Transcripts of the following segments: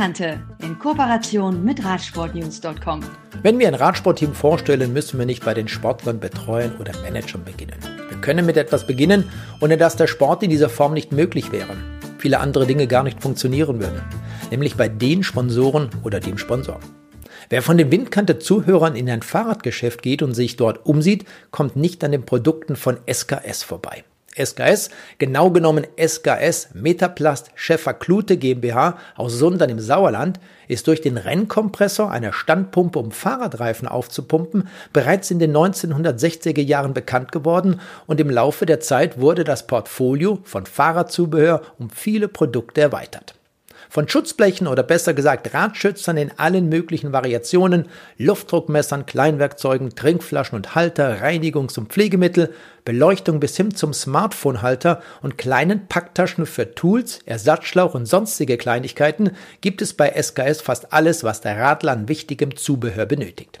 Windkante in Kooperation mit Radsportnews.com. Wenn wir ein Radsportteam vorstellen, müssen wir nicht bei den Sportlern, Betreuern oder Managern beginnen. Wir können mit etwas beginnen, ohne dass der Sport in dieser Form nicht möglich wäre. Viele andere Dinge gar nicht funktionieren würden. Nämlich bei den Sponsoren oder dem Sponsor. Wer von den Windkante-Zuhörern in ein Fahrradgeschäft geht und sich dort umsieht, kommt nicht an den Produkten von SKS vorbei. SKS, genau genommen SKS Metaplast Schäfer Klute GmbH aus Sundern im Sauerland, ist durch den Rennkompressor einer Standpumpe, um Fahrradreifen aufzupumpen, bereits in den 1960er Jahren bekannt geworden und im Laufe der Zeit wurde das Portfolio von Fahrradzubehör um viele Produkte erweitert. Von Schutzblechen oder besser gesagt Radschützern in allen möglichen Variationen, Luftdruckmessern, Kleinwerkzeugen, Trinkflaschen und Halter, Reinigungs- und Pflegemittel, Beleuchtung bis hin zum Smartphone-Halter und kleinen Packtaschen für Tools, Ersatzschlauch und sonstige Kleinigkeiten gibt es bei SKS fast alles, was der Radler an wichtigem Zubehör benötigt.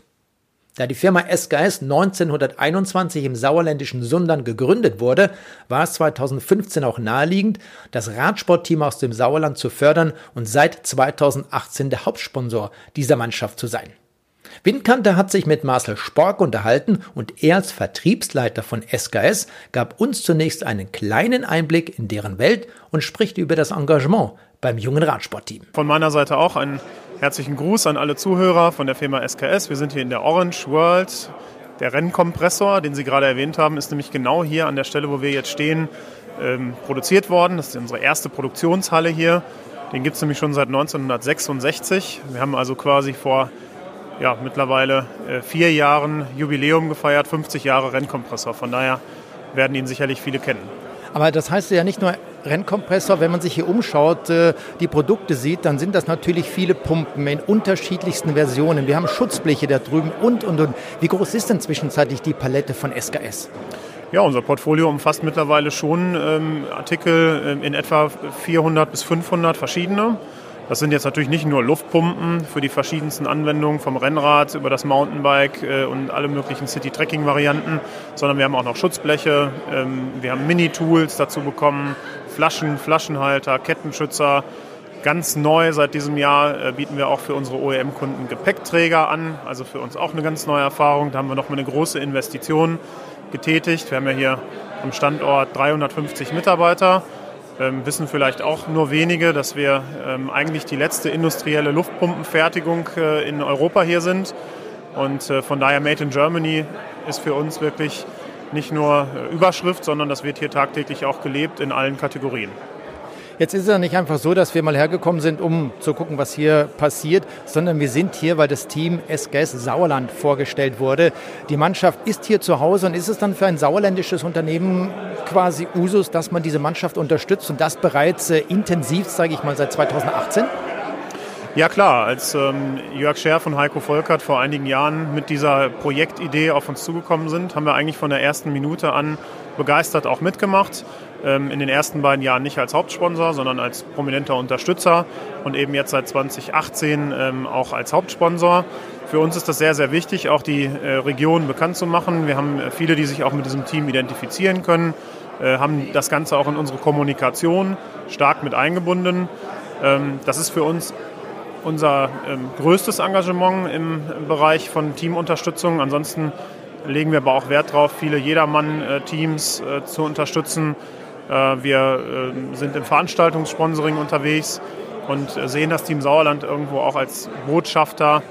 Da die Firma SKS 1921 im sauerländischen Sundern gegründet wurde, war es 2015 auch naheliegend, das Radsportteam aus dem Sauerland zu fördern und seit 2018 der Hauptsponsor dieser Mannschaft zu sein. Windkante hat sich mit Marcel Spork unterhalten und er als Vertriebsleiter von SKS gab uns zunächst einen kleinen Einblick in deren Welt und spricht über das Engagement beim jungen Radsportteam. Von meiner Seite auch ein Herzlichen Gruß an alle Zuhörer von der Firma SKS. Wir sind hier in der Orange World. Der Rennkompressor, den Sie gerade erwähnt haben, ist nämlich genau hier an der Stelle, wo wir jetzt stehen, ähm, produziert worden. Das ist unsere erste Produktionshalle hier. Den gibt es nämlich schon seit 1966. Wir haben also quasi vor ja, mittlerweile äh, vier Jahren Jubiläum gefeiert, 50 Jahre Rennkompressor. Von daher werden ihn sicherlich viele kennen. Aber das heißt ja nicht nur Rennkompressor, wenn man sich hier umschaut, äh, die Produkte sieht, dann sind das natürlich viele Pumpen in unterschiedlichsten Versionen. Wir haben Schutzbleche da drüben und, und, und. Wie groß ist denn zwischenzeitlich die Palette von SKS? Ja, unser Portfolio umfasst mittlerweile schon ähm, Artikel äh, in etwa 400 bis 500 verschiedene. Das sind jetzt natürlich nicht nur Luftpumpen für die verschiedensten Anwendungen vom Rennrad über das Mountainbike äh, und alle möglichen City-Tracking-Varianten, sondern wir haben auch noch Schutzbleche, ähm, wir haben Mini-Tools dazu bekommen, Flaschen, Flaschenhalter, Kettenschützer. Ganz neu seit diesem Jahr äh, bieten wir auch für unsere OEM-Kunden Gepäckträger an, also für uns auch eine ganz neue Erfahrung. Da haben wir nochmal eine große Investition getätigt. Wir haben ja hier am Standort 350 Mitarbeiter ähm, wissen vielleicht auch nur wenige, dass wir ähm, eigentlich die letzte industrielle Luftpumpenfertigung äh, in Europa hier sind. Und äh, von daher Made in Germany ist für uns wirklich nicht nur äh, Überschrift, sondern das wird hier tagtäglich auch gelebt in allen Kategorien. Jetzt ist es ja nicht einfach so, dass wir mal hergekommen sind, um zu gucken, was hier passiert, sondern wir sind hier, weil das Team SGS Sauerland vorgestellt wurde. Die Mannschaft ist hier zu Hause und ist es dann für ein sauerländisches Unternehmen quasi Usus, dass man diese Mannschaft unterstützt und das bereits äh, intensiv, sage ich mal, seit 2018? Ja klar, als ähm, Jörg Scherf und Heiko Volkert vor einigen Jahren mit dieser Projektidee auf uns zugekommen sind, haben wir eigentlich von der ersten Minute an begeistert auch mitgemacht. Ähm, in den ersten beiden Jahren nicht als Hauptsponsor, sondern als prominenter Unterstützer und eben jetzt seit 2018 ähm, auch als Hauptsponsor. Für uns ist das sehr, sehr wichtig, auch die äh, Region bekannt zu machen. Wir haben viele, die sich auch mit diesem Team identifizieren können, äh, haben das Ganze auch in unsere Kommunikation stark mit eingebunden. Ähm, das ist für uns unser größtes Engagement im Bereich von Teamunterstützung. Ansonsten legen wir aber auch Wert darauf, viele Jedermann-Teams zu unterstützen äh, wir äh, sind im Veranstaltungssponsoring unterwegs und sehen das Team Sauerland irgendwo auch als Botschafter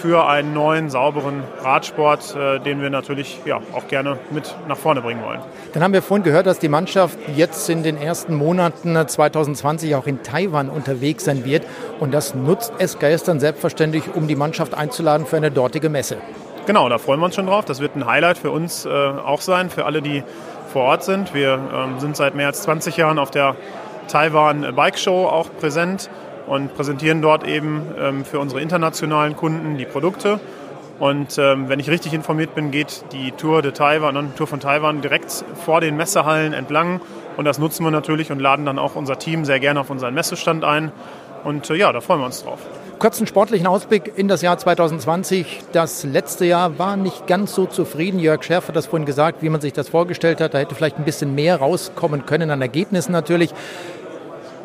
für einen neuen, sauberen Radsport, äh, den wir natürlich ja, auch gerne mit nach vorne bringen wollen. Dann haben wir vorhin gehört, dass die Mannschaft jetzt in den ersten Monaten 2020 auch in Taiwan unterwegs sein wird. Und das nutzt SKS dann selbstverständlich, um die Mannschaft einzuladen für eine dortige Messe. Genau, da freuen wir uns schon drauf. Das wird ein Highlight für uns äh, auch sein, für alle, die vor Ort sind. Wir ähm, sind seit mehr als 20 Jahren auf der Taiwan Bike Show auch präsent und präsentieren dort eben ähm, für unsere internationalen Kunden die Produkte. Und ähm, wenn ich richtig informiert bin, geht die Tour de Taiwan, die Tour von Taiwan direkt vor den Messehallen entlang. Und das nutzen wir natürlich und laden dann auch unser Team sehr gerne auf unseren Messestand ein. Und äh, ja, da freuen wir uns drauf. Kurzen sportlichen Ausblick in das Jahr 2020. Das letzte Jahr war nicht ganz so zufrieden. Jörg Scherf hat das vorhin gesagt, wie man sich das vorgestellt hat. Da hätte vielleicht ein bisschen mehr rauskommen können an Ergebnissen natürlich.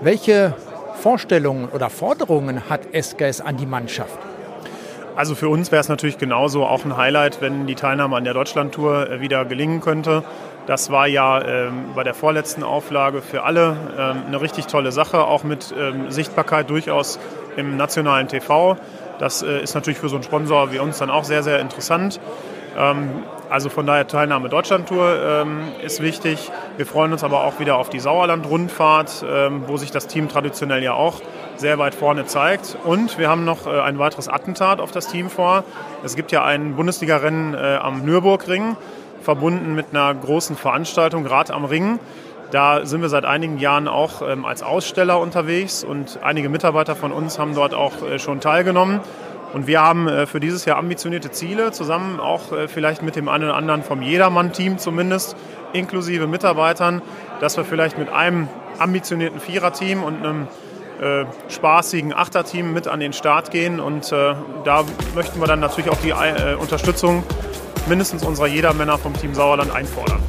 Welche Vorstellungen oder Forderungen hat SKS an die Mannschaft? Also für uns wäre es natürlich genauso auch ein Highlight, wenn die Teilnahme an der Deutschlandtour äh, wieder gelingen könnte. Das war ja ähm, bei der vorletzten Auflage für alle ähm, eine richtig tolle Sache, auch mit ähm, Sichtbarkeit durchaus im nationalen TV. Das äh, ist natürlich für so einen Sponsor wie uns dann auch sehr, sehr interessant. Ähm, also von daher Teilnahme Deutschlandtour ähm, ist wichtig. Wir freuen uns aber auch wieder auf die Sauerland-Rundfahrt, ähm, wo sich das Team traditionell ja auch sehr weit vorne zeigt. Und wir haben noch äh, ein weiteres Attentat auf das Team vor. Es gibt ja ein Bundesliga-Rennen äh, am Nürburgring, verbunden mit einer großen Veranstaltung, Rad am Ring. Da sind wir seit einigen Jahren auch ähm, als Aussteller unterwegs und einige Mitarbeiter von uns haben dort auch äh, schon teilgenommen. Und wir haben äh, für dieses Jahr ambitionierte Ziele, zusammen auch äh, vielleicht mit dem einen oder anderen vom Jedermann-Team zumindest, inklusive Mitarbeitern, dass wir vielleicht mit einem ambitionierten Viererteam und einem äh, spaßigen Achterteam mit an den Start gehen. Und äh, da möchten wir dann natürlich auch die äh, Unterstützung mindestens unserer Jedermänner vom Team Sauerland einfordern.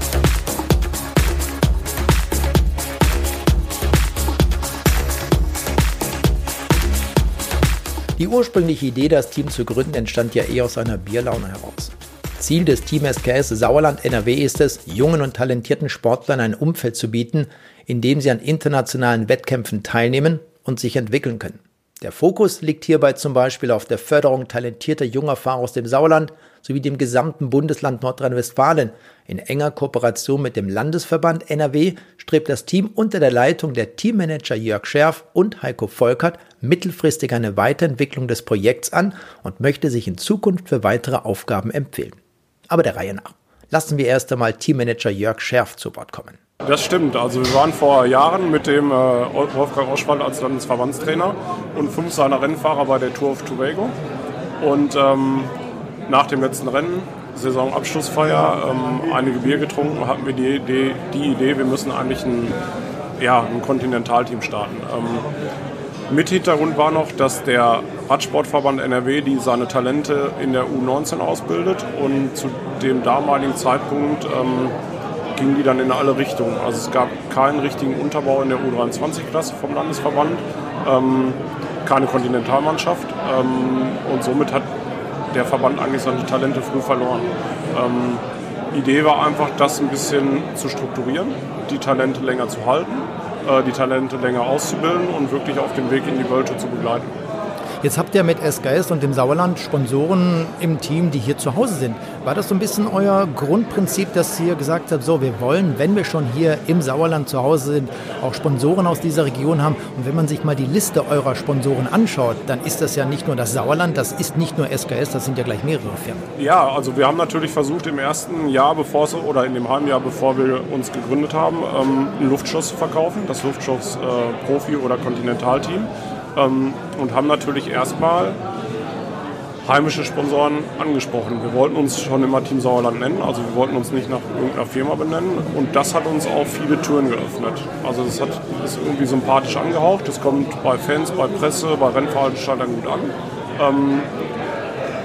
Die ursprüngliche Idee, das Team zu gründen, entstand ja eher aus einer Bierlaune heraus. Ziel des Team SKS Sauerland NRW ist es, jungen und talentierten Sportlern ein Umfeld zu bieten, in dem sie an internationalen Wettkämpfen teilnehmen und sich entwickeln können. Der Fokus liegt hierbei zum Beispiel auf der Förderung talentierter junger Fahrer aus dem Sauerland sowie dem gesamten Bundesland Nordrhein-Westfalen. In enger Kooperation mit dem Landesverband NRW strebt das Team unter der Leitung der Teammanager Jörg Scherf und Heiko Volkert mittelfristig eine Weiterentwicklung des Projekts an und möchte sich in Zukunft für weitere Aufgaben empfehlen. Aber der Reihe nach. Lassen wir erst einmal Teammanager Jörg Scherf zu Wort kommen. Das stimmt. Also wir waren vor Jahren mit dem äh, Wolfgang Oschwald als Landesverbandstrainer und fünf seiner Rennfahrer bei der Tour of Tobago. Und ähm, nach dem letzten Rennen, Saisonabschlussfeier, ähm, einige Bier getrunken, hatten wir die Idee, die Idee wir müssen eigentlich ein, ja, Kontinentalteam starten. Ähm, mit Hintergrund war noch, dass der Radsportverband NRW die seine Talente in der U19 ausbildet und zu dem damaligen Zeitpunkt ähm, gingen die dann in alle Richtungen. Also es gab keinen richtigen Unterbau in der U23-Klasse vom Landesverband, ähm, keine Kontinentalmannschaft ähm, und somit hat der Verband eigentlich seine Talente früh verloren. Ähm, Idee war einfach, das ein bisschen zu strukturieren, die Talente länger zu halten, die Talente länger auszubilden und wirklich auf dem Weg in die Welt zu begleiten. Jetzt habt ihr mit SKS und dem Sauerland Sponsoren im Team, die hier zu Hause sind. War das so ein bisschen euer Grundprinzip, dass ihr gesagt habt, so, wir wollen, wenn wir schon hier im Sauerland zu Hause sind, auch Sponsoren aus dieser Region haben? Und wenn man sich mal die Liste eurer Sponsoren anschaut, dann ist das ja nicht nur das Sauerland, das ist nicht nur SKS, das sind ja gleich mehrere Firmen. Ja, also wir haben natürlich versucht, im ersten Jahr, bevor es, oder in dem halben Jahr, bevor wir uns gegründet haben, ähm, einen Luftschuss zu verkaufen, das Luftschuss äh, Profi- oder Kontinentalteam und haben natürlich erstmal heimische Sponsoren angesprochen. Wir wollten uns schon immer Team Sauerland nennen, also wir wollten uns nicht nach irgendeiner Firma benennen und das hat uns auch viele Türen geöffnet. Also das hat, ist irgendwie sympathisch angehaucht, das kommt bei Fans, bei Presse, bei Rennveranstaltern gut an. Ähm,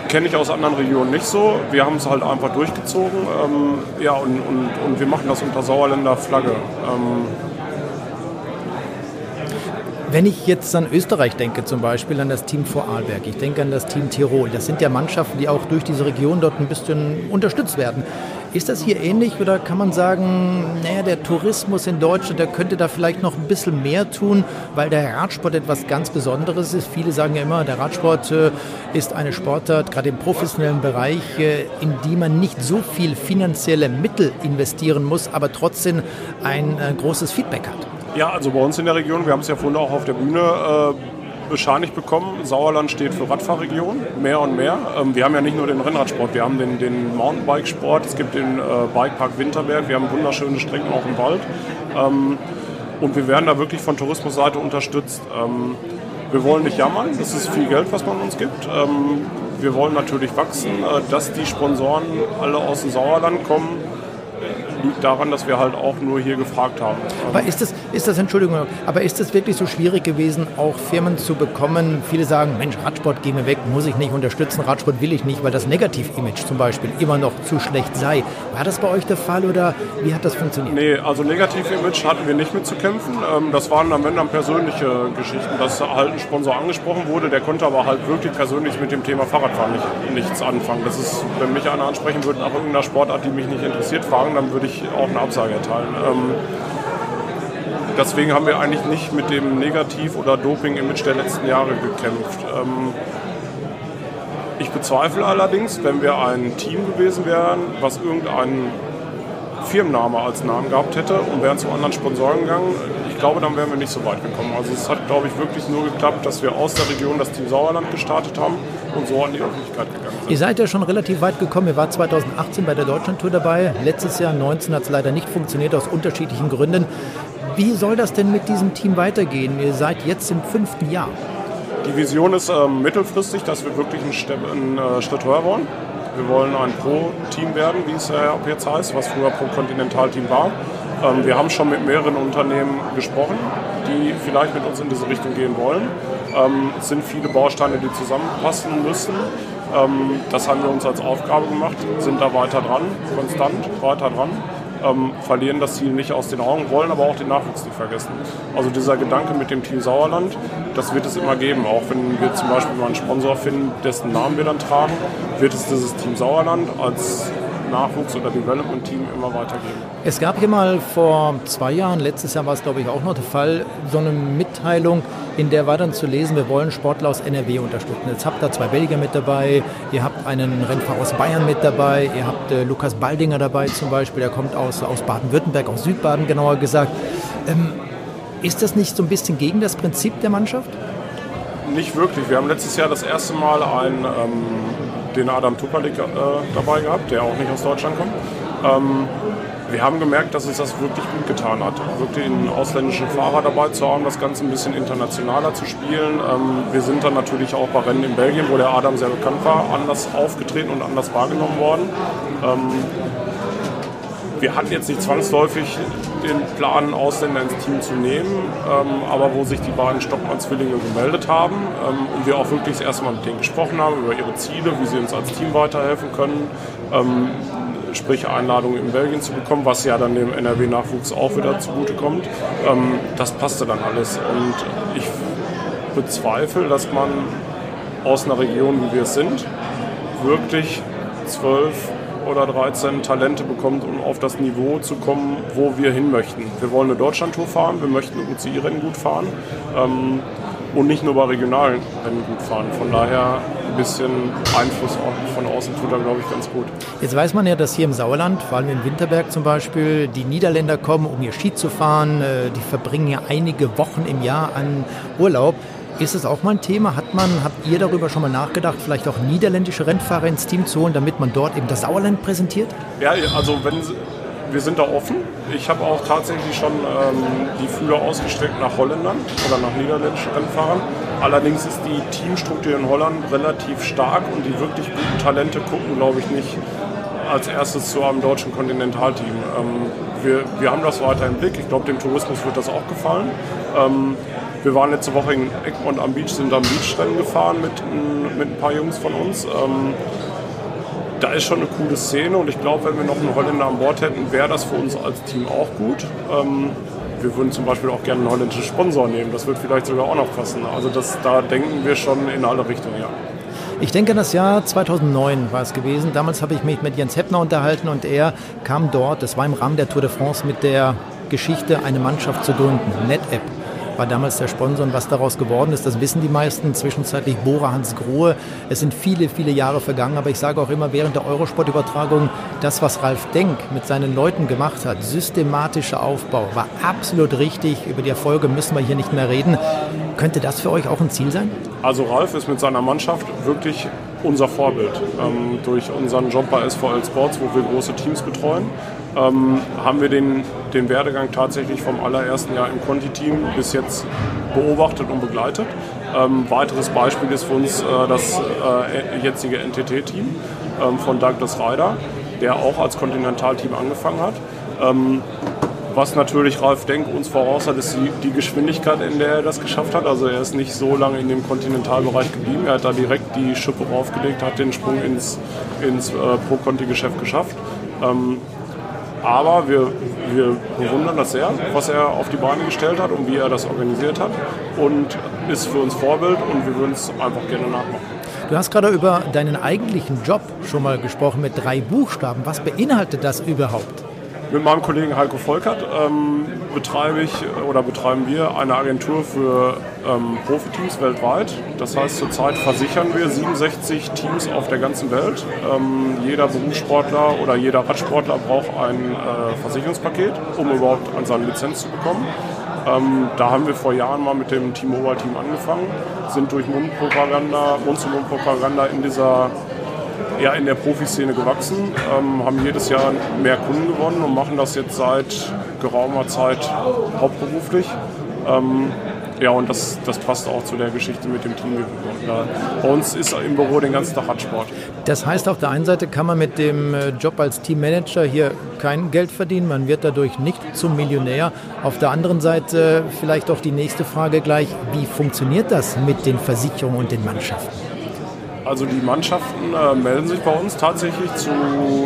Kenne ich aus anderen Regionen nicht so. Wir haben es halt einfach durchgezogen. Ähm, ja, und, und, und wir machen das unter Sauerländer Flagge. Ähm, wenn ich jetzt an Österreich denke, zum Beispiel an das Team Vorarlberg, ich denke an das Team Tirol, das sind ja Mannschaften, die auch durch diese Region dort ein bisschen unterstützt werden. Ist das hier ähnlich oder kann man sagen, naja, der Tourismus in Deutschland, der könnte da vielleicht noch ein bisschen mehr tun, weil der Radsport etwas ganz Besonderes ist? Viele sagen ja immer, der Radsport äh, ist eine Sportart, gerade im professionellen Bereich, äh, in die man nicht so viel finanzielle Mittel investieren muss, aber trotzdem ein äh, großes Feedback hat. Ja, also bei uns in der Region, wir haben es ja vorhin auch auf der Bühne äh, bescheinigt bekommen, Sauerland steht für Radfahrregion, mehr und mehr. Ähm, wir haben ja nicht nur den Rennradsport, wir haben den, den Mountainbikesport, es gibt den äh, Bikepark Winterberg, wir haben wunderschöne Strecken auch im Wald. Ähm, und wir werden da wirklich von Tourismusseite unterstützt. Ähm, wir wollen nicht jammern, das ist viel Geld, was man uns gibt. Ähm, wir wollen natürlich wachsen, äh, dass die Sponsoren alle aus dem Sauerland kommen liegt daran, dass wir halt auch nur hier gefragt haben. Aber ist das, ist das, Entschuldigung, aber ist das wirklich so schwierig gewesen, auch Firmen zu bekommen? Viele sagen, Mensch, Radsport geh mir weg, muss ich nicht unterstützen, Radsport will ich nicht, weil das Negativ-Image zum Beispiel immer noch zu schlecht sei. War das bei euch der Fall oder wie hat das funktioniert? Nee, also Negativ-Image hatten wir nicht mit zu kämpfen. Ähm, das waren am Ende dann persönliche Geschichten, dass halt ein Sponsor angesprochen wurde, der konnte aber halt wirklich persönlich mit dem Thema Fahrradfahren nicht, nichts anfangen. Das ist, wenn mich einer ansprechen würde nach irgendeiner Sportart, die mich nicht interessiert, fragen, dann würde ich auch eine Absage erteilen. Deswegen haben wir eigentlich nicht mit dem Negativ- oder Doping-Image der letzten Jahre gekämpft. Ähm, ich bezweifle allerdings, wenn wir ein Team gewesen wären, was irgendeinen Firmenname als Namen gehabt hätte und wären zu anderen Sponsoren gegangen, ich glaube, dann wären wir nicht so weit gekommen. Also es hat, glaube ich, wirklich nur geklappt, dass wir aus der Region das Team Sauerland gestartet haben und so an die Öffentlichkeit gegangen sind. Ihr seid ja schon relativ weit gekommen. Ihr wart 2018 bei der Deutschlandtour dabei. Letztes Jahr 19 hat es leider nicht funktioniert aus unterschiedlichen Gründen. Wie soll das denn mit diesem Team weitergehen? Ihr seid jetzt im fünften Jahr. Die Vision ist ähm, mittelfristig, dass wir wirklich einen, Ste einen äh, Schritt höher wollen. Wir wollen ein Pro-Team werden, wie es äh, ab jetzt heißt, was früher Pro-Kontinental-Team war. Ähm, wir haben schon mit mehreren Unternehmen gesprochen, die vielleicht mit uns in diese Richtung gehen wollen. Ähm, es sind viele Bausteine, die zusammenpassen müssen. Ähm, das haben wir uns als Aufgabe gemacht, sind da weiter dran, konstant weiter dran ähm, verlieren das Ziel nicht aus den Augen, wollen aber auch den Nachwuchs nicht vergessen. Also dieser Gedanke mit dem Team Sauerland, das wird es immer geben. Auch wenn wir zum Beispiel mal einen Sponsor finden, dessen Namen wir dann tragen, wird es dieses Team Sauerland als Nachwuchs- oder Development-Team immer weitergeben. Es gab hier mal vor zwei Jahren, letztes Jahr war es glaube ich auch noch der Fall, so eine Mitteilung, in der war dann zu lesen, wir wollen Sportler aus NRW unterstützen. Jetzt habt ihr zwei Belgier mit dabei, ihr habt einen Rennfahrer aus Bayern mit dabei, ihr habt äh, Lukas Baldinger dabei zum Beispiel, der kommt aus, aus Baden-Württemberg, aus Südbaden genauer gesagt. Ähm, ist das nicht so ein bisschen gegen das Prinzip der Mannschaft? Nicht wirklich. Wir haben letztes Jahr das erste Mal einen, ähm, den Adam Tupalik äh, dabei gehabt, der auch nicht aus Deutschland kommt. Ähm, wir haben gemerkt, dass uns das wirklich gut getan hat, wirklich einen ausländischen Fahrer dabei zu haben, das Ganze ein bisschen internationaler zu spielen. Ähm, wir sind dann natürlich auch bei Rennen in Belgien, wo der Adam sehr bekannt war, anders aufgetreten und anders wahrgenommen worden. Ähm, wir hatten jetzt nicht zwangsläufig den Plan, Ausländer ins Team zu nehmen, ähm, aber wo sich die beiden Stockmann-Zwillinge gemeldet haben ähm, und wir auch wirklich das erste Mal mit denen gesprochen haben über ihre Ziele, wie sie uns als Team weiterhelfen können, ähm, sprich Einladungen in Belgien zu bekommen, was ja dann dem NRW-Nachwuchs auch wieder zugutekommt. Ähm, das passte dann alles und ich bezweifle, dass man aus einer Region, wie wir es sind, wirklich zwölf oder 13 Talente bekommt, um auf das Niveau zu kommen, wo wir hin möchten. Wir wollen eine Deutschlandtour fahren, wir möchten UCI-Rennen gut fahren ähm, und nicht nur bei regionalen Rennen gut fahren. Von daher ein bisschen Einfluss von außen tut da, glaube ich, ganz gut. Jetzt weiß man ja, dass hier im Sauerland, vor allem in Winterberg zum Beispiel, die Niederländer kommen, um ihr Ski zu fahren. Äh, die verbringen ja einige Wochen im Jahr an Urlaub. Ist es auch mal ein Thema? Hat man, habt ihr darüber schon mal nachgedacht, vielleicht auch niederländische Rennfahrer ins Team zu holen, damit man dort eben das Sauerland präsentiert? Ja, also wenn wir sind da offen. Ich habe auch tatsächlich schon ähm, die Fühler ausgestreckt nach Holländern oder nach niederländischen Rennfahrern. Allerdings ist die Teamstruktur in Holland relativ stark und die wirklich guten Talente gucken, glaube ich, nicht als erstes zu einem deutschen Kontinentalteam. Ähm, wir, wir haben das weiter im Blick. Ich glaube, dem Tourismus wird das auch gefallen. Ähm, wir waren letzte Woche in Egmont am Beach, sind am Beachrennen gefahren mit, mit ein paar Jungs von uns. Ähm, da ist schon eine coole Szene und ich glaube, wenn wir noch einen Holländer an Bord hätten, wäre das für uns als Team auch gut. Ähm, wir würden zum Beispiel auch gerne einen holländischen Sponsor nehmen. Das wird vielleicht sogar auch noch passen. Also das, da denken wir schon in alle Richtungen, ja. Ich denke, das Jahr 2009 war es gewesen. Damals habe ich mich mit Jens Heppner unterhalten und er kam dort, das war im Rahmen der Tour de France, mit der Geschichte, eine Mannschaft zu gründen, NetApp war damals der Sponsor und was daraus geworden ist, das wissen die meisten. Zwischenzeitlich Bora Hans Grohe. Es sind viele, viele Jahre vergangen, aber ich sage auch immer während der Eurosport-Übertragung, das, was Ralf Denk mit seinen Leuten gemacht hat, systematischer Aufbau, war absolut richtig. Über die Erfolge müssen wir hier nicht mehr reden. Könnte das für euch auch ein Ziel sein? Also Ralf ist mit seiner Mannschaft wirklich unser Vorbild. Ähm, durch unseren Job bei SVL Sports, wo wir große Teams betreuen, ähm, haben wir den, den Werdegang tatsächlich vom allerersten Jahr im Conti-Team bis jetzt beobachtet und begleitet. Ähm, weiteres Beispiel ist für uns äh, das äh, jetzige NTT-Team ähm, von Douglas Ryder, der auch als Kontinentalteam angefangen hat. Was natürlich Ralf Denk uns voraus hat, ist die, die, Geschwindigkeit, in der er das geschafft hat. Also er ist nicht so lange in dem Kontinentalbereich geblieben. Er hat da direkt die Schippe raufgelegt, hat den Sprung ins, ins äh, Pro-Conti-Geschäft geschafft. Ähm, aber wir, wir bewundern das sehr, was er auf die Beine gestellt hat und wie er das organisiert hat. Und ist für uns Vorbild und wir würden es einfach gerne nachmachen. Du hast gerade über deinen eigentlichen Job schon mal gesprochen mit drei Buchstaben. Was beinhaltet das überhaupt? Mit meinem Kollegen Heiko Volkert ähm, betreibe ich oder betreiben wir eine Agentur für ähm, Profiteams weltweit. Das heißt, zurzeit versichern wir 67 Teams auf der ganzen Welt. Ähm, jeder Berufssportler oder jeder Radsportler braucht ein äh, Versicherungspaket, um überhaupt an seine Lizenz zu bekommen. Ähm, da haben wir vor Jahren mal mit dem T-Mobile-Team angefangen, sind durch Mundpropaganda, Mund-zu-Mund-Propaganda in dieser ja, in der Profiszene gewachsen, ähm, haben jedes Jahr mehr Kunden gewonnen und machen das jetzt seit geraumer Zeit hauptberuflich. Ähm, ja, und das, das passt auch zu der Geschichte mit dem Team. Bei uns ist im Büro den ganzen Tag Radsport. Das heißt, auf der einen Seite kann man mit dem äh, Job als Teammanager hier kein Geld verdienen, man wird dadurch nicht zum Millionär. Auf der anderen Seite vielleicht auch die nächste Frage gleich, wie funktioniert das mit den Versicherungen und den Mannschaften? Also die Mannschaften äh, melden sich bei uns tatsächlich zu,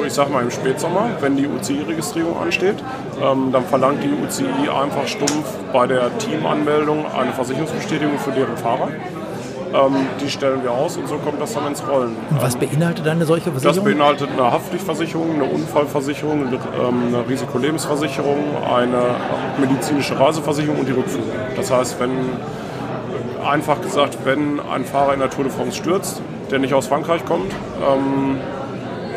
ich sag mal im Spätsommer, wenn die UCI-Registrierung ansteht. Ähm, dann verlangt die UCI einfach stumpf bei der Teamanmeldung eine Versicherungsbestätigung für deren Fahrer. Ähm, die stellen wir aus und so kommt das dann ins Rollen. Und was beinhaltet eine solche Versicherung? Das beinhaltet eine Haftpflichtversicherung, eine Unfallversicherung, eine, ähm, eine Risikolebensversicherung, eine medizinische Reiseversicherung und die Rückführung. Das heißt, wenn einfach gesagt, wenn ein Fahrer in der Tour de France stürzt, der nicht aus Frankreich kommt, ähm,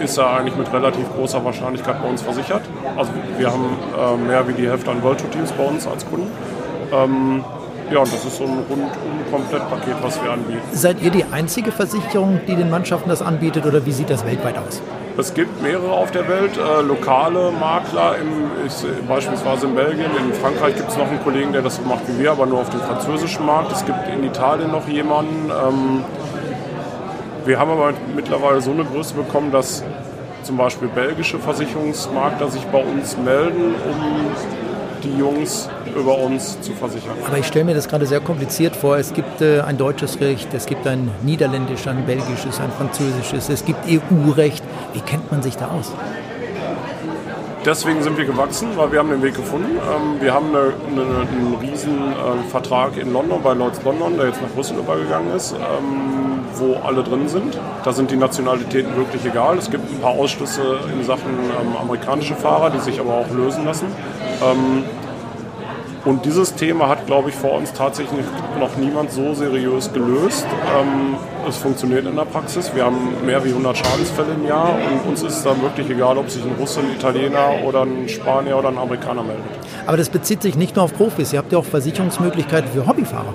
ist er eigentlich mit relativ großer Wahrscheinlichkeit bei uns versichert. Also wir haben äh, mehr wie die Hälfte an World Tour Teams bei uns als Kunden. Ähm, ja, und das ist so ein rundum Komplettpaket, was wir anbieten. Seid ihr die einzige Versicherung, die den Mannschaften das anbietet oder wie sieht das weltweit aus? Es gibt mehrere auf der Welt, äh, lokale Makler, im, ist, beispielsweise in Belgien. In Frankreich gibt es noch einen Kollegen, der das so macht wie wir, aber nur auf dem französischen Markt. Es gibt in Italien noch jemanden. Ähm, wir haben aber mittlerweile so eine Größe bekommen, dass zum Beispiel belgische Versicherungsmakler sich bei uns melden, um die Jungs über uns zu versichern. Aber ich stelle mir das gerade sehr kompliziert vor. Es gibt äh, ein deutsches Recht, es gibt ein niederländisches, ein belgisches, ein französisches, es gibt EU-Recht. Wie kennt man sich da aus? Deswegen sind wir gewachsen, weil wir haben den Weg gefunden. Ähm, wir haben eine, eine, einen riesen äh, Vertrag in London, bei Lloyds London, der jetzt nach Brüssel übergegangen ist, ähm, wo alle drin sind. Da sind die Nationalitäten wirklich egal. Es gibt ein paar Ausschlüsse in Sachen ähm, amerikanische Fahrer, die sich aber auch lösen lassen. Ähm, und dieses Thema hat, glaube ich, vor uns tatsächlich noch niemand so seriös gelöst. Ähm, es funktioniert in der Praxis. Wir haben mehr wie 100 Schadensfälle im Jahr und uns ist dann wirklich egal, ob sich ein Russe, ein Italiener oder ein Spanier oder ein Amerikaner meldet. Aber das bezieht sich nicht nur auf Profis. Ihr habt ja auch Versicherungsmöglichkeiten für Hobbyfahrer.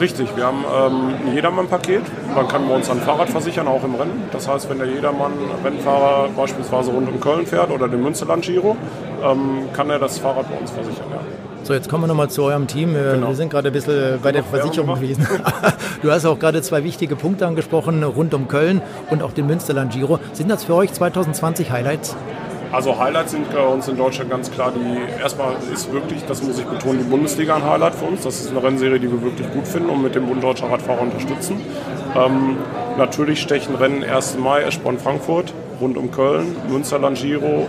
Richtig, wir haben ähm, ein Jedermann-Paket. Man kann bei uns ein Fahrrad versichern, auch im Rennen. Das heißt, wenn der Jedermann-Rennfahrer beispielsweise rund um Köln fährt oder den Münsterland-Giro, ähm, kann er das Fahrrad bei uns versichern. Ja. So, jetzt kommen wir nochmal zu eurem Team. Genau. Wir sind gerade ein bisschen bei der Versicherung gewesen. du hast auch gerade zwei wichtige Punkte angesprochen, rund um Köln und auch den Münsterland Giro. Sind das für euch 2020 Highlights? Also Highlights sind bei uns in Deutschland ganz klar die, erstmal ist wirklich, das muss ich betonen, die Bundesliga ein Highlight für uns. Das ist eine Rennserie, die wir wirklich gut finden und mit dem Bund Deutscher Radfahrer unterstützen. Ähm, natürlich stechen Rennen 1. Mai, Eschborn Frankfurt, rund um Köln, Münsterland Giro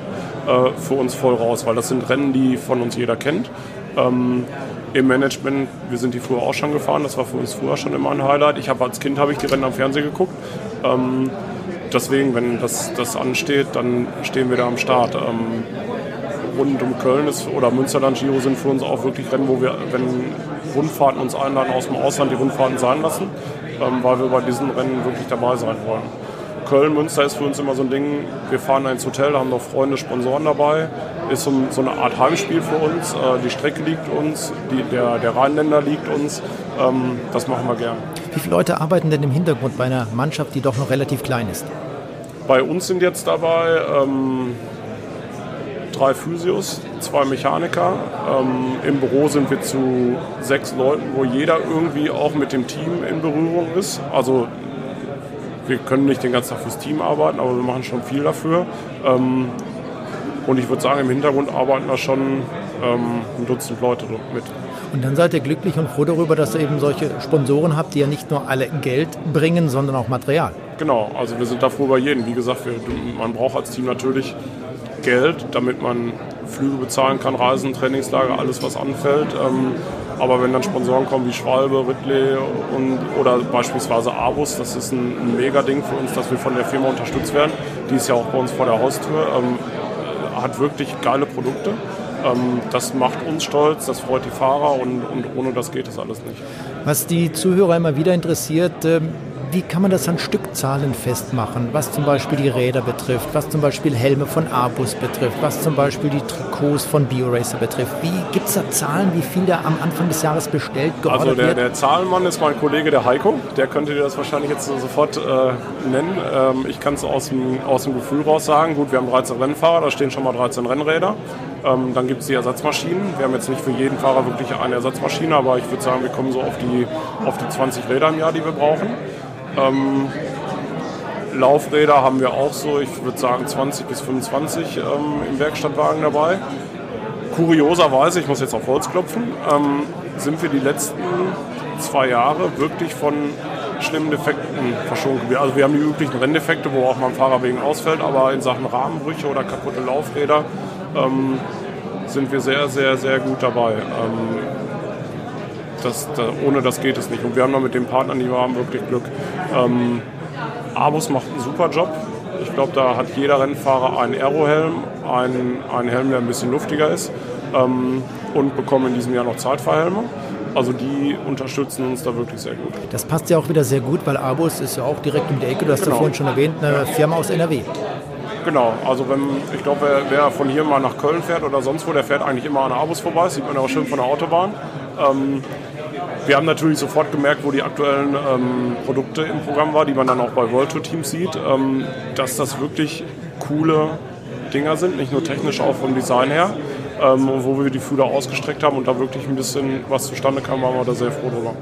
äh, für uns voll raus, weil das sind Rennen, die von uns jeder kennt. Ähm, Im Management, wir sind die früher auch schon gefahren, das war für uns früher schon immer ein Highlight. Ich habe als Kind habe ich die Rennen am Fernsehen geguckt. Ähm, deswegen, wenn das, das ansteht, dann stehen wir da am Start. Ähm, rund um Köln ist, oder Münsterland Giro sind für uns auch wirklich Rennen, wo wir, wenn Rundfahrten uns einladen aus dem Ausland, die Rundfahrten sein lassen, ähm, weil wir bei diesen Rennen wirklich dabei sein wollen. Köln, Münster ist für uns immer so ein Ding, wir fahren ins Hotel, haben noch Freunde, Sponsoren dabei, ist so, so eine Art Heimspiel für uns, äh, die Strecke liegt uns, die, der, der Rheinländer liegt uns, ähm, das machen wir gern. Wie viele Leute arbeiten denn im Hintergrund bei einer Mannschaft, die doch noch relativ klein ist? Bei uns sind jetzt dabei ähm, drei Physios, zwei Mechaniker. Ähm, Im Büro sind wir zu sechs Leuten, wo jeder irgendwie auch mit dem Team in Berührung ist. Also wir können nicht den ganzen Tag fürs Team arbeiten, aber wir machen schon viel dafür. Ähm, Und ich würde sagen, im Hintergrund arbeiten da schon ähm, ein Dutzend Leute mit. Und dann seid ihr glücklich und froh darüber, dass ihr eben solche Sponsoren habt, die ja nicht nur alle Geld bringen, sondern auch Material. Genau, also wir sind da froh über jeden. Wie gesagt, wir, man braucht als Team natürlich Geld, damit man Flüge bezahlen kann, Reisen, Trainingslager, alles was anfällt. Ähm, aber wenn dann Sponsoren kommen wie Schwalbe, Ridley und, oder beispielsweise Abus, das ist ein, ein Mega-Ding für uns, dass wir von der Firma unterstützt werden. Die ist ja auch bei uns vor der Haustür, ähm, hat wirklich geile Produkte. Ähm, das macht uns stolz, das freut die Fahrer und, und ohne das geht das alles nicht. Was die Zuhörer immer wieder interessiert, ähm, wie kann man das an Stückzahlen festmachen, was zum Beispiel die Räder betrifft, was zum Beispiel Helme von Abus betrifft, was zum Beispiel die Trikots von BioRacer betrifft? Wie gibt es da Zahlen, wie viel da am Anfang des Jahres bestellt, geordert Also der, wird? der Zahlenmann ist mein Kollege, der Heiko. Der könnte dir das wahrscheinlich jetzt sofort äh, nennen. Ähm, ich kann es aus dem, aus dem Gefühl raus sagen. Gut, wir haben 13 Rennfahrer, da stehen schon mal 13 Rennräder. Ähm, dann gibt es die Ersatzmaschinen. Wir haben jetzt nicht für jeden Fahrer wirklich eine Ersatzmaschine, aber ich würde sagen, wir kommen so auf die, auf die 20 Räder im Jahr, die wir brauchen. Ähm, Laufräder haben wir auch so, ich würde sagen 20 bis 25 ähm, im Werkstattwagen dabei. Kurioserweise, ich muss jetzt auf Holz klopfen, ähm, sind wir die letzten zwei Jahre wirklich von schlimmen Defekten verschont. Also wir haben die üblichen Renndefekte, wo auch mal ein Fahrer wegen ausfällt, aber in Sachen Rahmenbrüche oder kaputte Laufräder ähm, sind wir sehr, sehr, sehr gut dabei. Ähm, das, da, ohne das geht es nicht. Und wir haben da mit den Partnern, die wir haben, wirklich Glück. Ähm, Abus macht einen super Job. Ich glaube, da hat jeder Rennfahrer einen Aerohelm, einen, einen Helm, der ein bisschen luftiger ist ähm, und bekommen in diesem Jahr noch Zeitfahrhelme. Also die unterstützen uns da wirklich sehr gut. Das passt ja auch wieder sehr gut, weil Abus ist ja auch direkt um die Ecke, du hast genau. ja vorhin schon erwähnt, eine Firma aus NRW. Genau, also wenn, ich glaube, wer, wer, von hier mal nach Köln fährt oder sonst wo, der fährt eigentlich immer an Abus vorbei, das sieht man auch schön von der Autobahn. Ähm, wir haben natürlich sofort gemerkt, wo die aktuellen ähm, Produkte im Programm waren, die man dann auch bei World Tour Teams sieht, ähm, dass das wirklich coole Dinger sind, nicht nur technisch, auch vom Design her. Ähm, wo wir die Fühler ausgestreckt haben und da wirklich ein bisschen was zustande kam, waren wir da sehr froh drüber.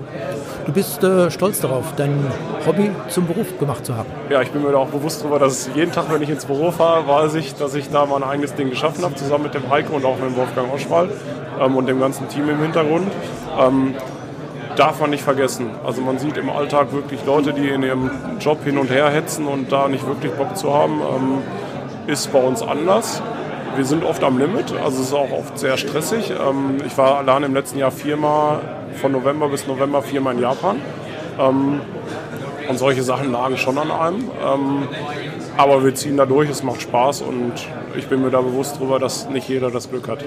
Du bist äh, stolz darauf, dein Hobby zum Beruf gemacht zu haben. Ja, ich bin mir da auch bewusst darüber, dass jeden Tag, wenn ich ins Büro fahre, weiß ich, dass ich da mein eigenes Ding geschaffen habe, zusammen mit dem Heiko und auch mit dem Wolfgang Oschwald ähm, und dem ganzen Team im Hintergrund. Ähm, darf man nicht vergessen. Also man sieht im Alltag wirklich Leute, die in ihrem Job hin und her hetzen und da nicht wirklich Bock zu haben. Ähm, ist bei uns anders. Wir sind oft am Limit, also es ist auch oft sehr stressig. Ähm, ich war allein im letzten Jahr viermal, von November bis November viermal in Japan. Ähm, und solche Sachen lagen schon an einem. Ähm, aber wir ziehen da durch, es macht Spaß und ich bin mir da bewusst darüber, dass nicht jeder das Glück hat.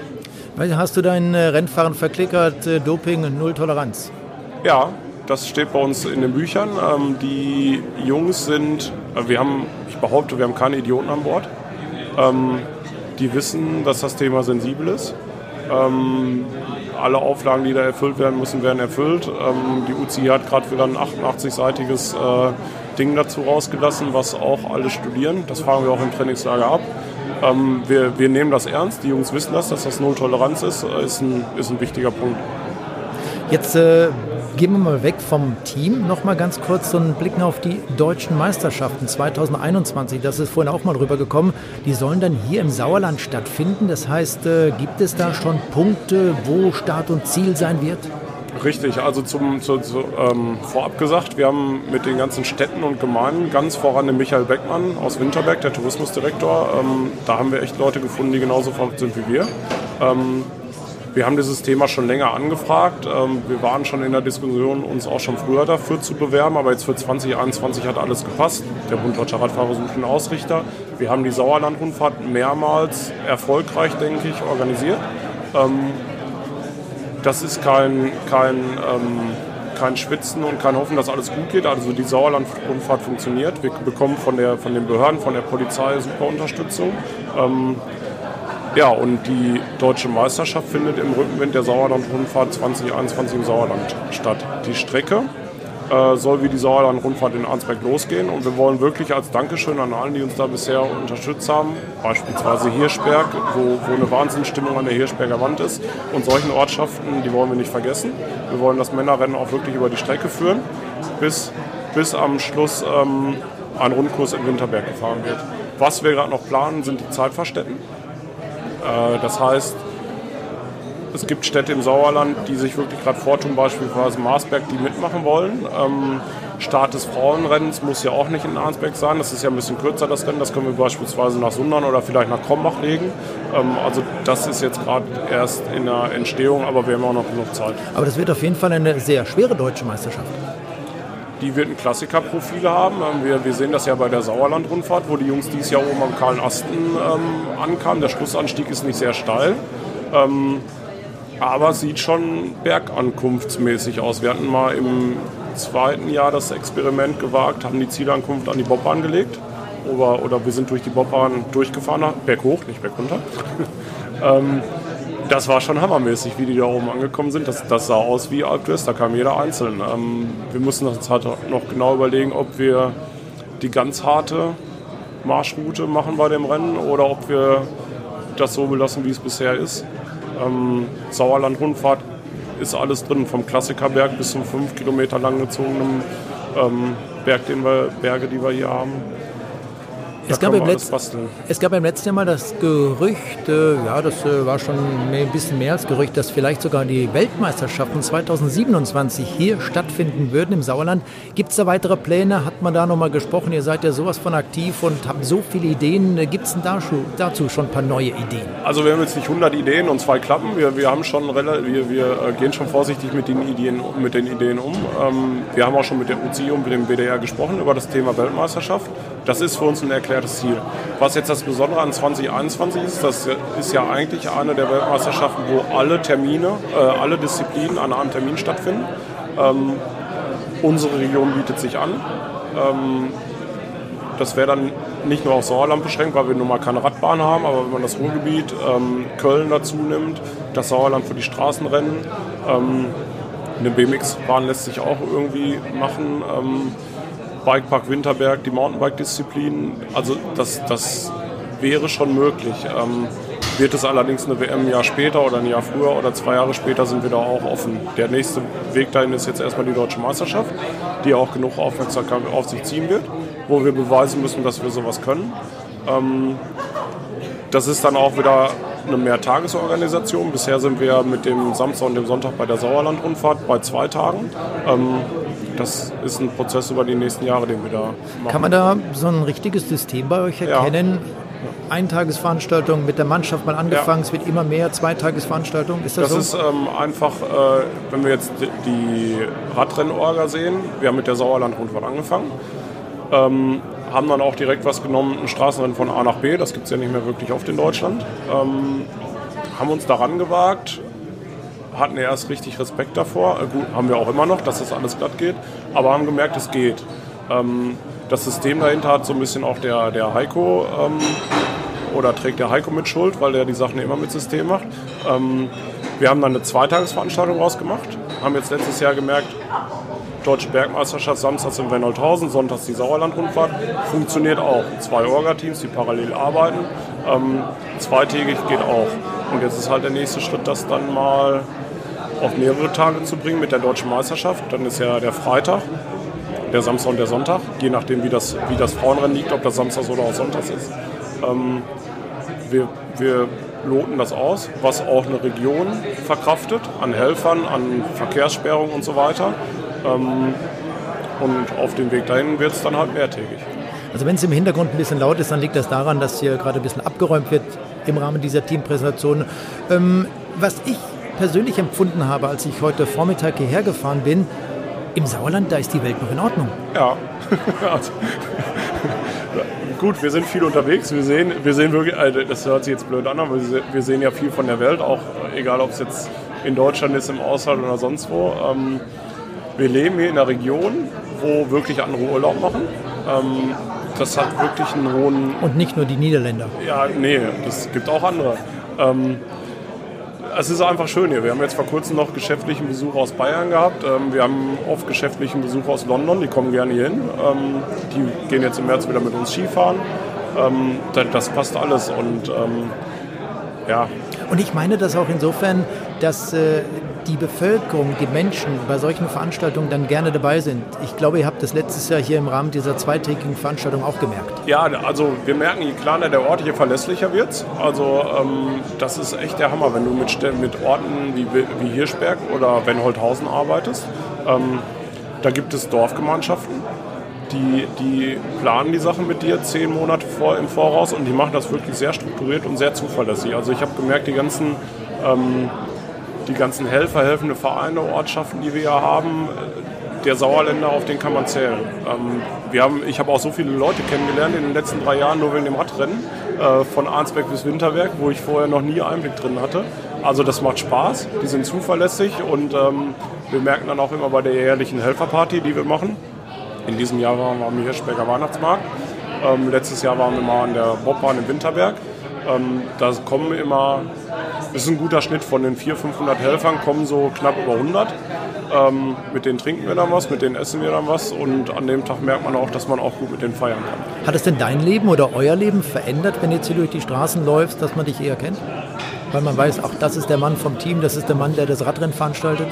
Hast du dein äh, Rennfahren verklickert, äh, Doping, Null Toleranz? Ja, das steht bei uns in den Büchern. Ähm, die Jungs sind, äh, wir haben, ich behaupte, wir haben keine Idioten an Bord. Ähm, die wissen, dass das Thema sensibel ist. Ähm, alle Auflagen, die da erfüllt werden müssen, werden erfüllt. Ähm, die UCI hat gerade wieder ein 88-seitiges äh, Ding dazu rausgelassen, was auch alle studieren. Das fahren wir auch im Trainingslager ab. Ähm, wir, wir nehmen das ernst. Die Jungs wissen das, dass das Null Toleranz ist. Äh, ist ein, ist ein wichtiger Punkt. Jetzt äh, Gehen wir mal weg vom Team. Noch mal ganz kurz so einen Blick auf die deutschen Meisterschaften 2021. Das ist vorhin auch mal rübergekommen. Die sollen dann hier im Sauerland stattfinden. Das heißt, äh, gibt es da schon Punkte, wo Start und Ziel sein wird? Richtig, also zum, zu, zu, ähm, vorab gesagt, wir haben mit den ganzen Städten und Gemeinden, ganz voran den Michael Beckmann aus Winterberg, der Tourismusdirektor, ähm, da haben wir echt Leute gefunden, die genauso verrückt sind wie wir. Ähm, wir haben dieses Thema schon länger angefragt. Ähm, wir waren schon in der Diskussion, uns auch schon früher dafür zu bewerben, aber jetzt für 2021 hat alles gepasst. Der Bund Deutscher Radfahrer sucht einen Ausrichter. Wir haben die Sauerland-Rundfahrt mehrmals erfolgreich, denke ich, organisiert. Ähm, das ist kein, kein, ähm, kein Schwitzen und kein Hoffen, dass alles gut geht. Also die Sauerland-Rundfahrt funktioniert. Wir bekommen von, der, von den Behörden, von der Polizei super Unterstützung. Ja, und die deutsche Meisterschaft findet im Rückenwind der Sauerland-Rundfahrt 2021 im Sauerland statt. Die Strecke äh, soll wie die Sauerland-Rundfahrt in Arnsberg losgehen und wir wollen wirklich als Dankeschön an allen, die uns da bisher unterstützt haben, beispielsweise Hirschberg, wo, wo eine Wahnsinnsstimmung an der Hirschberger Wand ist und solchen Ortschaften, die wollen wir nicht vergessen. Wir wollen das Männerrennen auch wirklich über die Strecke führen, bis, bis am Schluss ähm, ein Rundkurs in Winterberg gefahren wird. Was wir gerade noch planen, sind die Zeitfahrstätten. Äh, das heißt, es gibt Städte im Sauerland, die sich wirklich gerade vortun, beispielsweise Marsberg, die mitmachen wollen. Ähm, Start des Frauenrennens muss ja auch nicht in Arnsberg sein. Das ist ja ein bisschen kürzer, das Rennen. Das können wir beispielsweise nach Sundern oder vielleicht nach Krombach legen. Ähm, also das ist jetzt gerade erst in der Entstehung, aber wir haben auch noch genug Zeit. Aber das wird auf jeden Fall eine sehr schwere deutsche Meisterschaft. Die wird ein Klassikerprofil haben. Ähm, wir, wir, sehen das ja bei der Sauerland-Rundfahrt, wo die Jungs dieses Jahr oben am Kahlen Asten ähm, ankamen. Der Schlussanstieg ist nicht sehr steil. Ähm, aber sieht schon bergankunftsmäßig aus. Wir hatten mal im zweiten Jahr das Experiment gewagt, haben die Zielankunft an die Bobbahn gelegt. Oder, oder wir sind durch die Bobbahn durchgefahren, berghoch, nicht bergunter. ähm, das war schon hammermäßig, wie die da oben angekommen sind. Das, das sah aus wie Alp da kam jeder einzeln. Ähm, wir mussten uns halt noch genau überlegen, ob wir die ganz harte Marschroute machen bei dem Rennen oder ob wir das so belassen, wie es bisher ist. Ähm, Sauerland-Rundfahrt ist alles drin, vom Klassikerberg bis zum 5 Kilometer lang gezogenen ähm, Berg, den wir, Berge, die wir hier haben. Es gab, Letz, es gab, im letzten Jahr mal das Gerücht, äh, ja, das äh, war schon ein bisschen mehr als Gerücht, dass vielleicht sogar die Weltmeisterschaften 2027 hier stattfinden würden im Sauerland. Gibt es da weitere Pläne? Hat man da nochmal gesprochen? Ihr seid ja sowas von aktiv und habt so viele Ideen. Gibt es denn da schon, dazu schon ein paar neue Ideen? Also wir haben jetzt nicht 100 Ideen und zwei Klappen. Wir, wir, haben schon, wir, wir äh, gehen schon vorsichtig mit den Ideen, mit den Ideen um. Ähm, wir haben auch schon mit der UCI und mit dem WDR gesprochen über das Thema Weltmeisterschaft. Das ist für uns ein erklärtes Ziel. Was jetzt das Besondere an 2021 ist, das ist ja eigentlich eine der Weltmeisterschaften, wo alle Termine, äh, alle Disziplinen an einem Termin stattfinden. Ähm, unsere Region bietet sich an. Ähm, das wäre dann nicht nur auf Sauerland beschränkt, weil wir nun mal keine Radbahn haben, aber wenn man das Ruhrgebiet, ähm, Köln dazu nimmt, das Sauerland für die Straßenrennen, ähm, eine BMX-Bahn lässt sich auch irgendwie machen. Bikepark Winterberg, die Mountainbike-Disziplin. Also das, das wäre schon möglich. Ähm, wird es allerdings eine WM ein Jahr später oder ein Jahr früher oder zwei Jahre später sind wir da auch offen. Der nächste Weg dahin ist jetzt erstmal die Deutsche Meisterschaft, die auch genug Aufmerksamkeit auf sich ziehen wird, wo wir beweisen müssen, dass wir sowas können. Ähm, das ist dann auch wieder eine Mehrtagesorganisation. Bisher sind wir mit dem Samstag und dem Sonntag bei der Sauerland-Rundfahrt bei zwei Tagen. Ähm, das ist ein Prozess über die nächsten Jahre, den wir da machen. Kann man da so ein richtiges System bei euch erkennen? Ja. Eintagesveranstaltungen mit der Mannschaft mal angefangen, ja. es wird immer mehr Zweitagesveranstaltungen. Ist das, das so? ist ähm, einfach, äh, wenn wir jetzt die Radrennorga sehen, wir haben mit der Sauerland-Rundfahrt angefangen, ähm, haben dann auch direkt was genommen, ein Straßenrennen von A nach B, das gibt es ja nicht mehr wirklich oft in Deutschland. Ähm, haben uns daran gewagt, hatten erst richtig Respekt davor. Äh, gut, haben wir auch immer noch, dass das alles glatt geht, aber haben gemerkt, es geht. Ähm, das System dahinter hat so ein bisschen auch der, der Heiko ähm, oder trägt der Heiko mit Schuld, weil der die Sachen immer mit System macht. Ähm, wir haben dann eine Zweitagesveranstaltung rausgemacht, haben jetzt letztes Jahr gemerkt, Deutsche Bergmeisterschaft samstags in Wernolthausen, sonntags die Sauerland-Rundfahrt. Funktioniert auch. Zwei Orga-Teams, die parallel arbeiten. Ähm, zweitägig geht auch. Und jetzt ist halt der nächste Schritt, das dann mal auf mehrere Tage zu bringen mit der deutschen Meisterschaft. Dann ist ja der Freitag, der Samstag und der Sonntag, je nachdem, wie das, wie das Frauenrennen liegt, ob das Samstags oder auch Sonntags ist. Ähm, wir, wir loten das aus, was auch eine Region verkraftet, an Helfern, an Verkehrssperrungen und so weiter. Ähm, und auf dem Weg dahin wird es dann halt mehrtägig. Also wenn es im Hintergrund ein bisschen laut ist, dann liegt das daran, dass hier gerade ein bisschen abgeräumt wird im Rahmen dieser Teampräsentation. Ähm, was ich persönlich empfunden habe, als ich heute Vormittag hierher gefahren bin, im Sauerland, da ist die Welt noch in Ordnung. Ja. also, gut, wir sind viel unterwegs. Wir sehen, wir sehen wirklich, also das hört sich jetzt blöd an, aber wir sehen ja viel von der Welt, auch egal ob es jetzt in Deutschland ist, im Ausland oder sonst wo. Ähm, wir leben hier in einer Region, wo wirklich andere Urlaub machen. Ähm, das hat wirklich einen hohen. Und nicht nur die Niederländer. Ja, nee, das gibt auch andere. Ähm, es ist einfach schön hier. Wir haben jetzt vor kurzem noch geschäftlichen Besuch aus Bayern gehabt. Ähm, wir haben oft geschäftlichen Besuch aus London, die kommen gerne hier hin. Ähm, die gehen jetzt im März wieder mit uns Skifahren. Ähm, das, das, passt alles und ähm, ja. Und ich meine das auch insofern, dass äh, die Bevölkerung, die Menschen bei solchen Veranstaltungen dann gerne dabei sind. Ich glaube, ihr habt das letztes Jahr hier im Rahmen dieser zweitägigen Veranstaltung auch gemerkt. Ja, also wir merken, je kleiner der Ort, je verlässlicher wird. Also ähm, das ist echt der Hammer, wenn du mit, mit Orten wie, wie Hirschberg oder Wenholthausen arbeitest. Ähm, da gibt es Dorfgemeinschaften, die, die planen die Sachen mit dir zehn Monate vor, im Voraus und die machen das wirklich sehr strukturiert und sehr zuverlässig. Also ich habe gemerkt, die ganzen, ähm, die ganzen Helfer, helfende Vereine, Ortschaften, die wir hier haben, der Sauerländer, auf den kann man zählen. Ähm, wir haben, ich habe auch so viele Leute kennengelernt in den letzten drei Jahren nur wegen dem Radrennen, äh, von Arnsberg bis Winterberg, wo ich vorher noch nie Einblick drin hatte. Also das macht Spaß, die sind zuverlässig und ähm, wir merken dann auch immer bei der jährlichen Helferparty, die wir machen, in diesem Jahr waren wir am Hirschberger Weihnachtsmarkt. Ähm, letztes Jahr waren wir mal an der Bobbahn im Winterberg. Ähm, da kommen immer, das ist ein guter Schnitt von den 400, 500 Helfern, kommen so knapp über 100. Ähm, mit denen trinken wir dann was, mit denen essen wir dann was und an dem Tag merkt man auch, dass man auch gut mit denen feiern kann. Hat es denn dein Leben oder euer Leben verändert, wenn jetzt hier durch die Straßen läufst, dass man dich eher kennt? Weil man weiß, ach, das ist der Mann vom Team, das ist der Mann, der das Radrennen veranstaltet?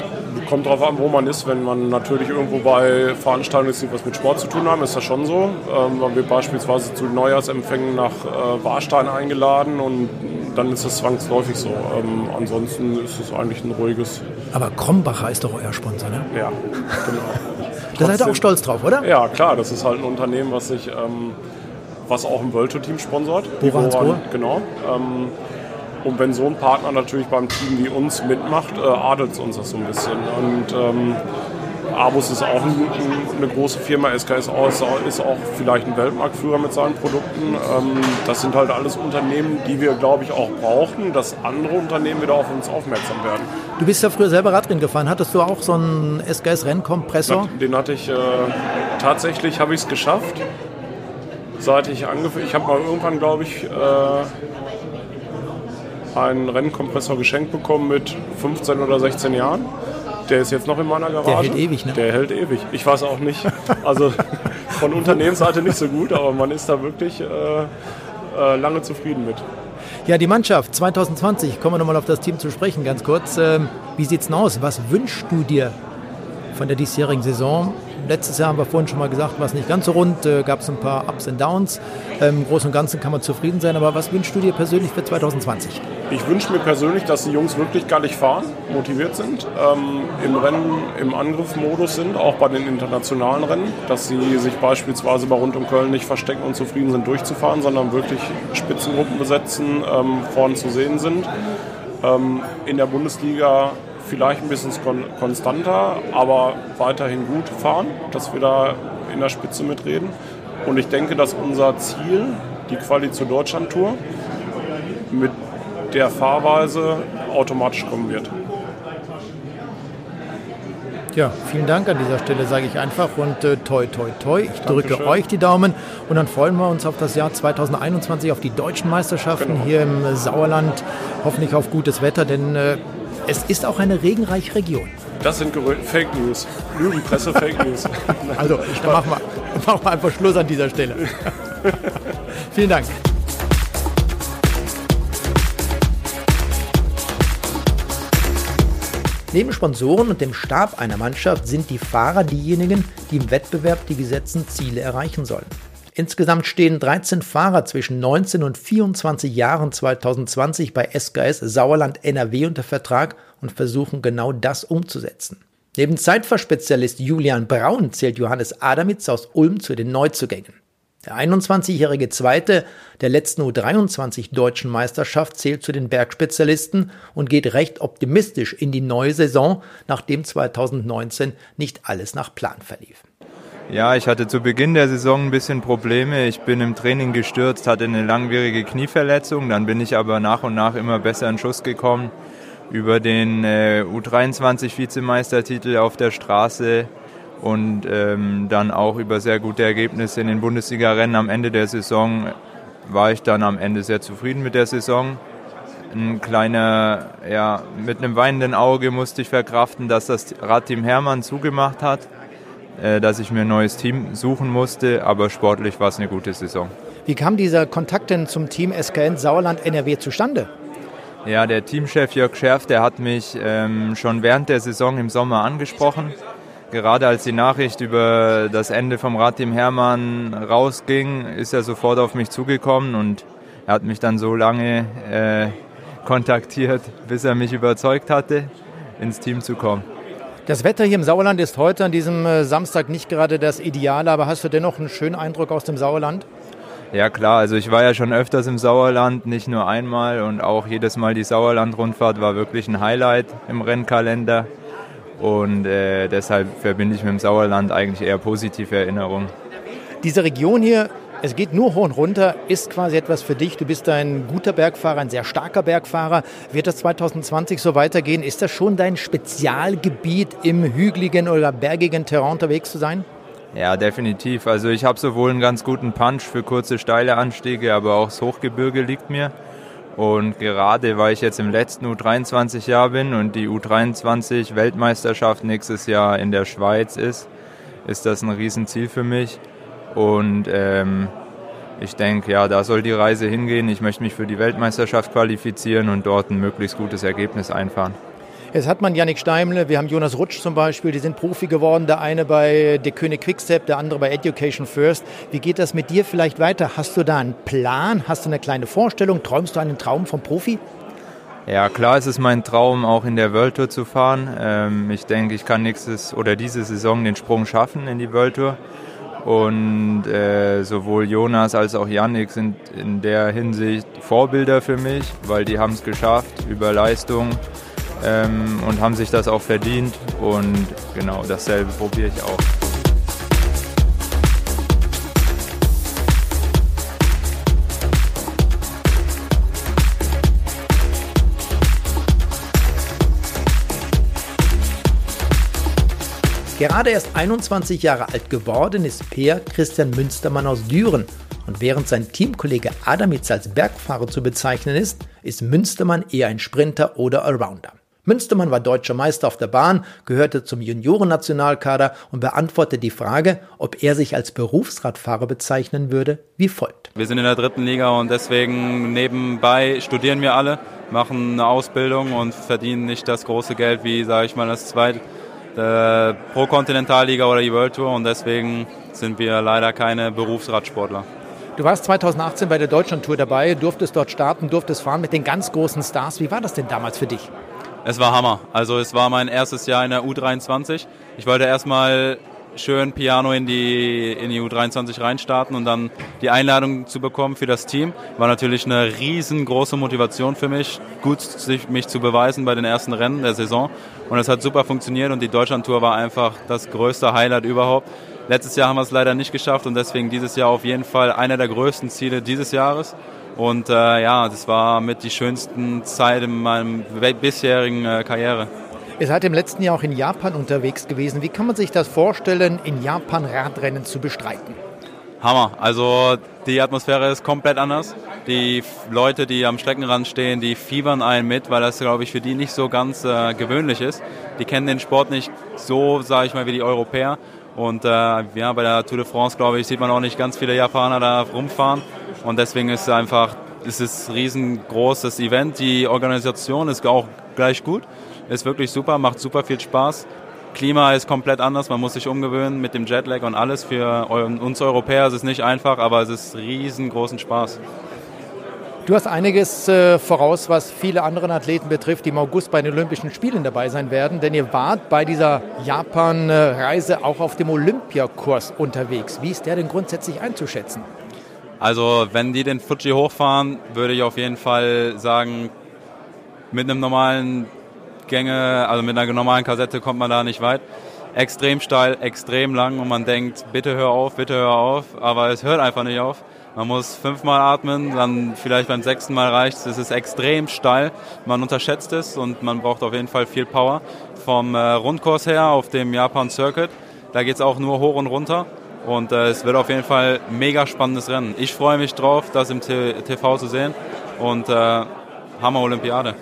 Kommt darauf an, wo man ist. Wenn man natürlich irgendwo bei Veranstaltungen ist, die was mit Sport zu tun haben, ist das schon so. Ähm, man wird beispielsweise zu Neujahrsempfängen nach äh, Warstein eingeladen und dann ist das zwangsläufig so. Ähm, ansonsten ist es eigentlich ein ruhiges. Aber Krombacher ist doch euer Sponsor, ne? Ja, genau. da seid ihr auch stolz drauf, oder? Ja, klar. Das ist halt ein Unternehmen, was sich, ähm, was auch ein World Tour Team sponsort. Woran, genau. Ähm, und wenn so ein Partner natürlich beim Team wie uns mitmacht, äh, adelt es uns das so ein bisschen. Und ähm, Abus ist auch ein, eine große Firma, SKS ist auch vielleicht ein Weltmarktführer mit seinen Produkten. Ähm, das sind halt alles Unternehmen, die wir, glaube ich, auch brauchen, dass andere Unternehmen wieder auf uns aufmerksam werden. Du bist ja früher selber Radrennen gefahren. Hattest du auch so einen SKS-Rennkompressor? Den hatte ich, äh, tatsächlich habe ich es geschafft. Seit ich angefangen, ich habe mal irgendwann, glaube ich, äh, einen Rennkompressor geschenkt bekommen mit 15 oder 16 Jahren. Der ist jetzt noch in meiner Garage. Der hält ewig, ne? Der hält ewig. Ich weiß auch nicht. Also von Unternehmensseite nicht so gut, aber man ist da wirklich äh, äh, lange zufrieden mit. Ja, die Mannschaft 2020, kommen wir nochmal auf das Team zu sprechen, ganz kurz. Ähm, wie sieht's denn aus? Was wünschst du dir von der diesjährigen Saison? Letztes Jahr haben wir vorhin schon mal gesagt, war es nicht ganz so rund, äh, gab es ein paar Ups und Downs. Ähm, Im Großen und Ganzen kann man zufrieden sein, aber was wünschst du dir persönlich für 2020? Ich wünsche mir persönlich, dass die Jungs wirklich gar nicht fahren, motiviert sind, ähm, im Rennen, im Angriffsmodus sind, auch bei den internationalen Rennen, dass sie sich beispielsweise bei Rund um Köln nicht verstecken und zufrieden sind, durchzufahren, sondern wirklich Spitzengruppen besetzen, ähm, vorn zu sehen sind. Ähm, in der Bundesliga vielleicht ein bisschen konstanter, aber weiterhin gut fahren, dass wir da in der Spitze mitreden. Und ich denke, dass unser Ziel, die Quali zur Deutschland-Tour, mit der Fahrweise automatisch kommen wird. Ja, vielen Dank an dieser Stelle, sage ich einfach. Und äh, toi, toi, toi. Ich drücke Dankeschön. euch die Daumen. Und dann freuen wir uns auf das Jahr 2021, auf die deutschen Meisterschaften genau. hier im Sauerland. Hoffentlich auf gutes Wetter, denn äh, es ist auch eine regenreiche Region. Das sind Fake News. Lügenpresse, Fake News. Also, machen wir, machen wir einfach Schluss an dieser Stelle. Vielen Dank. Neben Sponsoren und dem Stab einer Mannschaft sind die Fahrer diejenigen, die im Wettbewerb die gesetzten Ziele erreichen sollen. Insgesamt stehen 13 Fahrer zwischen 19 und 24 Jahren 2020 bei SKS Sauerland NRW unter Vertrag und versuchen genau das umzusetzen. Neben Zeitfahrspezialist Julian Braun zählt Johannes Adamitz aus Ulm zu den Neuzugängen. Der 21-jährige Zweite der letzten U23 deutschen Meisterschaft zählt zu den Bergspezialisten und geht recht optimistisch in die neue Saison, nachdem 2019 nicht alles nach Plan verlief. Ja, ich hatte zu Beginn der Saison ein bisschen Probleme. Ich bin im Training gestürzt, hatte eine langwierige Knieverletzung. Dann bin ich aber nach und nach immer besser in Schuss gekommen. Über den äh, U23-Vizemeistertitel auf der Straße und ähm, dann auch über sehr gute Ergebnisse in den Bundesliga-Rennen am Ende der Saison war ich dann am Ende sehr zufrieden mit der Saison. Ein kleiner, ja, mit einem weinenden Auge musste ich verkraften, dass das Radteam Hermann zugemacht hat dass ich mir ein neues Team suchen musste, aber sportlich war es eine gute Saison. Wie kam dieser Kontakt denn zum Team SKN Sauerland NRW zustande? Ja, der Teamchef Jörg Scherf, der hat mich ähm, schon während der Saison im Sommer angesprochen. Gerade als die Nachricht über das Ende vom Radteam Hermann rausging, ist er sofort auf mich zugekommen und er hat mich dann so lange äh, kontaktiert, bis er mich überzeugt hatte, ins Team zu kommen. Das Wetter hier im Sauerland ist heute an diesem äh, Samstag nicht gerade das Ideale, aber hast du dennoch einen schönen Eindruck aus dem Sauerland? Ja klar, also ich war ja schon öfters im Sauerland, nicht nur einmal und auch jedes Mal die Sauerland-Rundfahrt war wirklich ein Highlight im Rennkalender und äh, deshalb verbinde ich mit dem Sauerland eigentlich eher positive Erinnerungen. Diese Region hier es geht nur hoch und runter, ist quasi etwas für dich. Du bist ein guter Bergfahrer, ein sehr starker Bergfahrer. Wird das 2020 so weitergehen? Ist das schon dein Spezialgebiet, im hügeligen oder bergigen Terrain unterwegs zu sein? Ja, definitiv. Also ich habe sowohl einen ganz guten Punch für kurze, steile Anstiege, aber auch das Hochgebirge liegt mir. Und gerade weil ich jetzt im letzten U23-Jahr bin und die U23-Weltmeisterschaft nächstes Jahr in der Schweiz ist, ist das ein Riesenziel für mich. Und ähm, ich denke, ja, da soll die Reise hingehen. Ich möchte mich für die Weltmeisterschaft qualifizieren und dort ein möglichst gutes Ergebnis einfahren. Jetzt hat man Yannick Steimle, wir haben Jonas Rutsch zum Beispiel, die sind Profi geworden. Der eine bei Der König Quickstep, der andere bei Education First. Wie geht das mit dir vielleicht weiter? Hast du da einen Plan? Hast du eine kleine Vorstellung? Träumst du einen Traum vom Profi? Ja, klar ist es mein Traum, auch in der World Tour zu fahren. Ähm, ich denke, ich kann nächstes oder diese Saison den Sprung schaffen in die World Tour. Und äh, sowohl Jonas als auch Yannick sind in der Hinsicht Vorbilder für mich, weil die haben es geschafft über Leistung ähm, und haben sich das auch verdient. Und genau dasselbe probiere ich auch. Gerade erst 21 Jahre alt geworden ist Peer Christian Münstermann aus Düren. Und während sein Teamkollege Adamitz als Bergfahrer zu bezeichnen ist, ist Münstermann eher ein Sprinter oder Allrounder. Münstermann war deutscher Meister auf der Bahn, gehörte zum Juniorennationalkader und beantwortete die Frage, ob er sich als Berufsradfahrer bezeichnen würde, wie folgt. Wir sind in der dritten Liga und deswegen nebenbei studieren wir alle, machen eine Ausbildung und verdienen nicht das große Geld wie, sage ich mal, das zweite der Pro-Kontinentalliga oder die World Tour und deswegen sind wir leider keine Berufsradsportler. Du warst 2018 bei der Deutschlandtour dabei, durftest dort starten, durftest fahren mit den ganz großen Stars. Wie war das denn damals für dich? Es war Hammer. Also es war mein erstes Jahr in der U23. Ich wollte erstmal schön Piano in die, in die U23 reinstarten und dann die Einladung zu bekommen für das Team, war natürlich eine riesengroße Motivation für mich, gut sich, mich zu beweisen bei den ersten Rennen der Saison. Und es hat super funktioniert und die Deutschlandtour war einfach das größte Highlight überhaupt. Letztes Jahr haben wir es leider nicht geschafft und deswegen dieses Jahr auf jeden Fall einer der größten Ziele dieses Jahres. Und äh, ja, das war mit die schönsten Zeit in meinem bisherigen äh, Karriere. Ihr seid im letzten Jahr auch in Japan unterwegs gewesen. Wie kann man sich das vorstellen, in Japan Radrennen zu bestreiten? Hammer. Also die Atmosphäre ist komplett anders. Die Leute, die am Streckenrand stehen, die fiebern einen mit, weil das, glaube ich, für die nicht so ganz äh, gewöhnlich ist. Die kennen den Sport nicht so, sage ich mal, wie die Europäer. Und äh, ja, bei der Tour de France, glaube ich, sieht man auch nicht ganz viele Japaner da rumfahren. Und deswegen ist es einfach, es ist riesengroßes Event. Die Organisation ist auch gleich gut. Ist wirklich super, macht super viel Spaß. Klima ist komplett anders, man muss sich umgewöhnen mit dem Jetlag und alles. Für uns Europäer ist es nicht einfach, aber es ist riesengroßen Spaß. Du hast einiges äh, voraus, was viele anderen Athleten betrifft, die im August bei den Olympischen Spielen dabei sein werden, denn ihr wart bei dieser Japan-Reise auch auf dem Olympiakurs unterwegs. Wie ist der denn grundsätzlich einzuschätzen? Also, wenn die den Fuji hochfahren, würde ich auf jeden Fall sagen, mit einem normalen Gänge, also mit einer normalen Kassette kommt man da nicht weit. Extrem steil, extrem lang und man denkt, bitte hör auf, bitte hör auf, aber es hört einfach nicht auf. Man muss fünfmal atmen, dann vielleicht beim sechsten Mal reicht es. Es ist extrem steil, man unterschätzt es und man braucht auf jeden Fall viel Power. Vom äh, Rundkurs her auf dem Japan Circuit, da geht es auch nur hoch und runter. Und äh, es wird auf jeden Fall mega spannendes Rennen. Ich freue mich drauf, das im TV zu sehen und äh, Hammer Olympiade.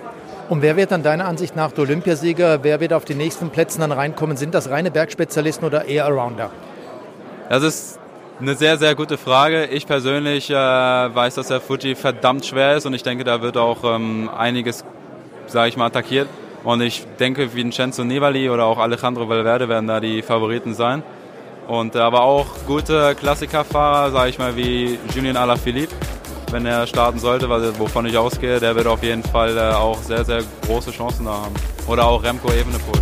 Und wer wird dann deiner Ansicht nach der Olympiasieger? Wer wird auf die nächsten Plätzen dann reinkommen? Sind das reine Bergspezialisten oder eher Arounder? Das ist Eine sehr, sehr gute Frage. Ich persönlich äh, weiß, dass der Fuji verdammt schwer ist und ich denke, da wird auch ähm, einiges, sage ich mal, attackiert. Und ich denke, Vincenzo Nibali oder auch Alejandro Valverde werden da die Favoriten sein. Und äh, aber auch gute Klassikerfahrer, sage ich mal, wie Julien Alaphilippe, wenn er starten sollte, wovon ich ausgehe, der wird auf jeden Fall äh, auch sehr, sehr große Chancen da haben. Oder auch Remco Evenepoel.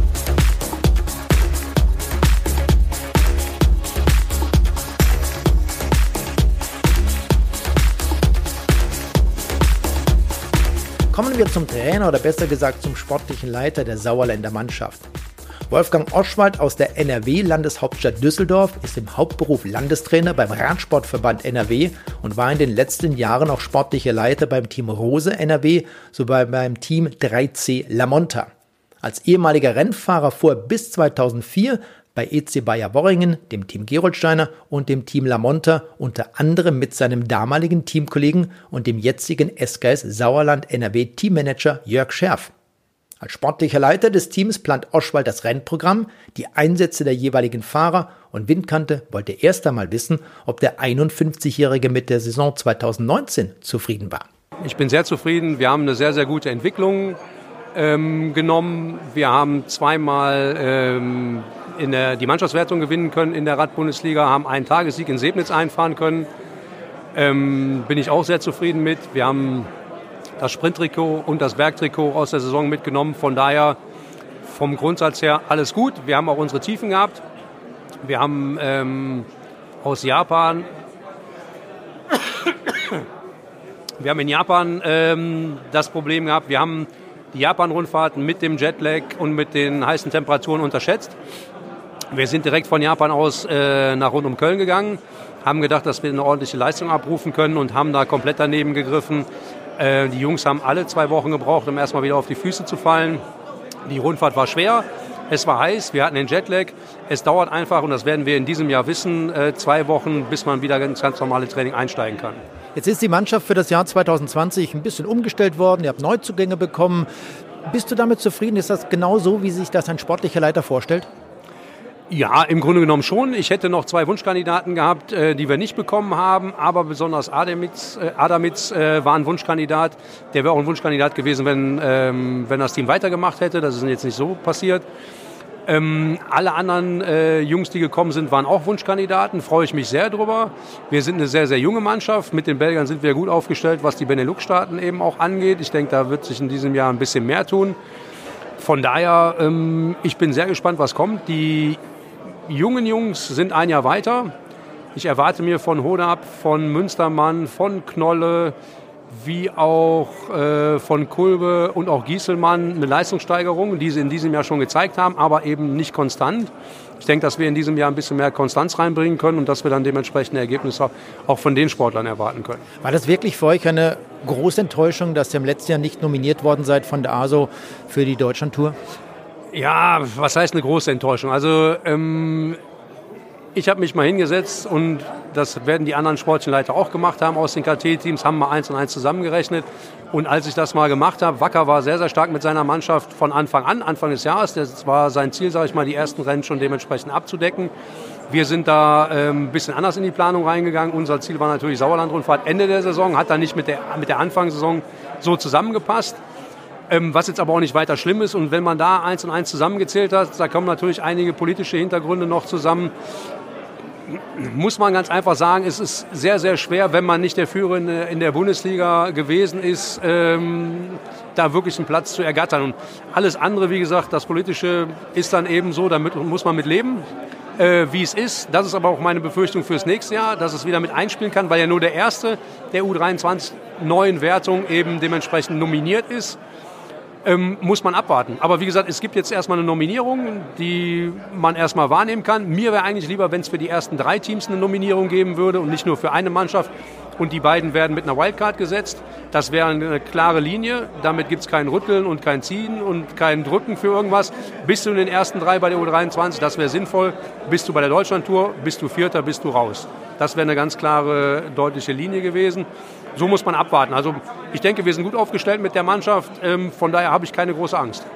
Kommen wir zum Trainer oder besser gesagt zum sportlichen Leiter der Sauerländer Mannschaft. Wolfgang Oschwald aus der NRW-Landeshauptstadt Düsseldorf ist im Hauptberuf Landestrainer beim Radsportverband NRW und war in den letzten Jahren auch sportlicher Leiter beim Team Rose NRW sowie beim Team 3C La Monta. Als ehemaliger Rennfahrer fuhr bis 2004 bei EC Bayer Worringen, dem Team Geroldsteiner und dem Team Lamonta unter anderem mit seinem damaligen Teamkollegen und dem jetzigen SKS Sauerland NRW Teammanager Jörg Scherf. Als sportlicher Leiter des Teams plant Oschwald das Rennprogramm, die Einsätze der jeweiligen Fahrer und Windkante wollte erst einmal wissen, ob der 51-Jährige mit der Saison 2019 zufrieden war. Ich bin sehr zufrieden. Wir haben eine sehr, sehr gute Entwicklung ähm, genommen. Wir haben zweimal ähm, in der, die Mannschaftswertung gewinnen können in der Radbundesliga, haben einen Tagessieg in Sebnitz einfahren können. Ähm, bin ich auch sehr zufrieden mit. Wir haben das Sprinttrikot und das Bergtrikot aus der Saison mitgenommen. Von daher vom Grundsatz her alles gut. Wir haben auch unsere Tiefen gehabt. Wir haben ähm, aus Japan, wir haben in Japan ähm, das Problem gehabt, wir haben die Japan-Rundfahrten mit dem Jetlag und mit den heißen Temperaturen unterschätzt. Wir sind direkt von Japan aus äh, nach rund um Köln gegangen, haben gedacht, dass wir eine ordentliche Leistung abrufen können und haben da komplett daneben gegriffen. Äh, die Jungs haben alle zwei Wochen gebraucht, um erstmal wieder auf die Füße zu fallen. Die Rundfahrt war schwer, es war heiß, wir hatten den Jetlag. Es dauert einfach, und das werden wir in diesem Jahr wissen, äh, zwei Wochen, bis man wieder ins ganz normale Training einsteigen kann. Jetzt ist die Mannschaft für das Jahr 2020 ein bisschen umgestellt worden. Ihr habt Neuzugänge bekommen. Bist du damit zufrieden? Ist das genau so, wie sich das ein sportlicher Leiter vorstellt? Ja, im Grunde genommen schon. Ich hätte noch zwei Wunschkandidaten gehabt, äh, die wir nicht bekommen haben, aber besonders Adamitz, äh, Adamitz äh, war ein Wunschkandidat. Der wäre auch ein Wunschkandidat gewesen, wenn, ähm, wenn das Team weitergemacht hätte. Das ist jetzt nicht so passiert. Ähm, alle anderen äh, Jungs, die gekommen sind, waren auch Wunschkandidaten. Freue ich mich sehr drüber. Wir sind eine sehr, sehr junge Mannschaft. Mit den Belgiern sind wir gut aufgestellt, was die Benelux-Staaten eben auch angeht. Ich denke, da wird sich in diesem Jahr ein bisschen mehr tun. Von daher, ähm, ich bin sehr gespannt, was kommt. Die jungen Jungs sind ein Jahr weiter. Ich erwarte mir von Hodab, von Münstermann, von Knolle, wie auch äh, von Kulbe und auch Gieselmann eine Leistungssteigerung, die sie in diesem Jahr schon gezeigt haben, aber eben nicht konstant. Ich denke, dass wir in diesem Jahr ein bisschen mehr Konstanz reinbringen können und dass wir dann dementsprechende Ergebnisse auch von den Sportlern erwarten können. War das wirklich für euch eine große Enttäuschung, dass ihr im letzten Jahr nicht nominiert worden seid von der ASO für die Deutschlandtour? Ja, was heißt eine große Enttäuschung? Also ähm, ich habe mich mal hingesetzt und das werden die anderen sportlichen Leiter auch gemacht haben aus den KT-Teams, haben mal eins und eins zusammengerechnet. Und als ich das mal gemacht habe, Wacker war sehr, sehr stark mit seiner Mannschaft von Anfang an, Anfang des Jahres. Das war sein Ziel, sage ich mal, die ersten Rennen schon dementsprechend abzudecken. Wir sind da ähm, ein bisschen anders in die Planung reingegangen. Unser Ziel war natürlich Sauerland-Rundfahrt Ende der Saison, hat dann nicht mit der, mit der Anfangssaison so zusammengepasst. Ähm, was jetzt aber auch nicht weiter schlimm ist. Und wenn man da eins und eins zusammengezählt hat, da kommen natürlich einige politische Hintergründe noch zusammen. Muss man ganz einfach sagen, es ist sehr, sehr schwer, wenn man nicht der Führende in der Bundesliga gewesen ist, ähm, da wirklich einen Platz zu ergattern. Und alles andere, wie gesagt, das Politische ist dann eben so, damit muss man mit leben. Äh, wie es ist. Das ist aber auch meine Befürchtung fürs nächste Jahr, dass es wieder mit einspielen kann, weil ja nur der erste der U23 neuen Wertung eben dementsprechend nominiert ist ähm, muss man abwarten. Aber wie gesagt, es gibt jetzt erstmal eine Nominierung, die man erstmal wahrnehmen kann. Mir wäre eigentlich lieber, wenn es für die ersten drei Teams eine Nominierung geben würde und nicht nur für eine Mannschaft. Und die beiden werden mit einer Wildcard gesetzt. Das wäre eine klare Linie. Damit gibt es kein Rütteln und kein Ziehen und kein Drücken für irgendwas. Bist du in den ersten drei bei der U23, das wäre sinnvoll. Bist du bei der Deutschlandtour, bist du Vierter, bist du raus. Das wäre eine ganz klare, deutliche Linie gewesen so muss man abwarten. Also ich denke, wir sind gut aufgestellt mit der Mannschaft. Ähm, von daher habe ich keine große Angst.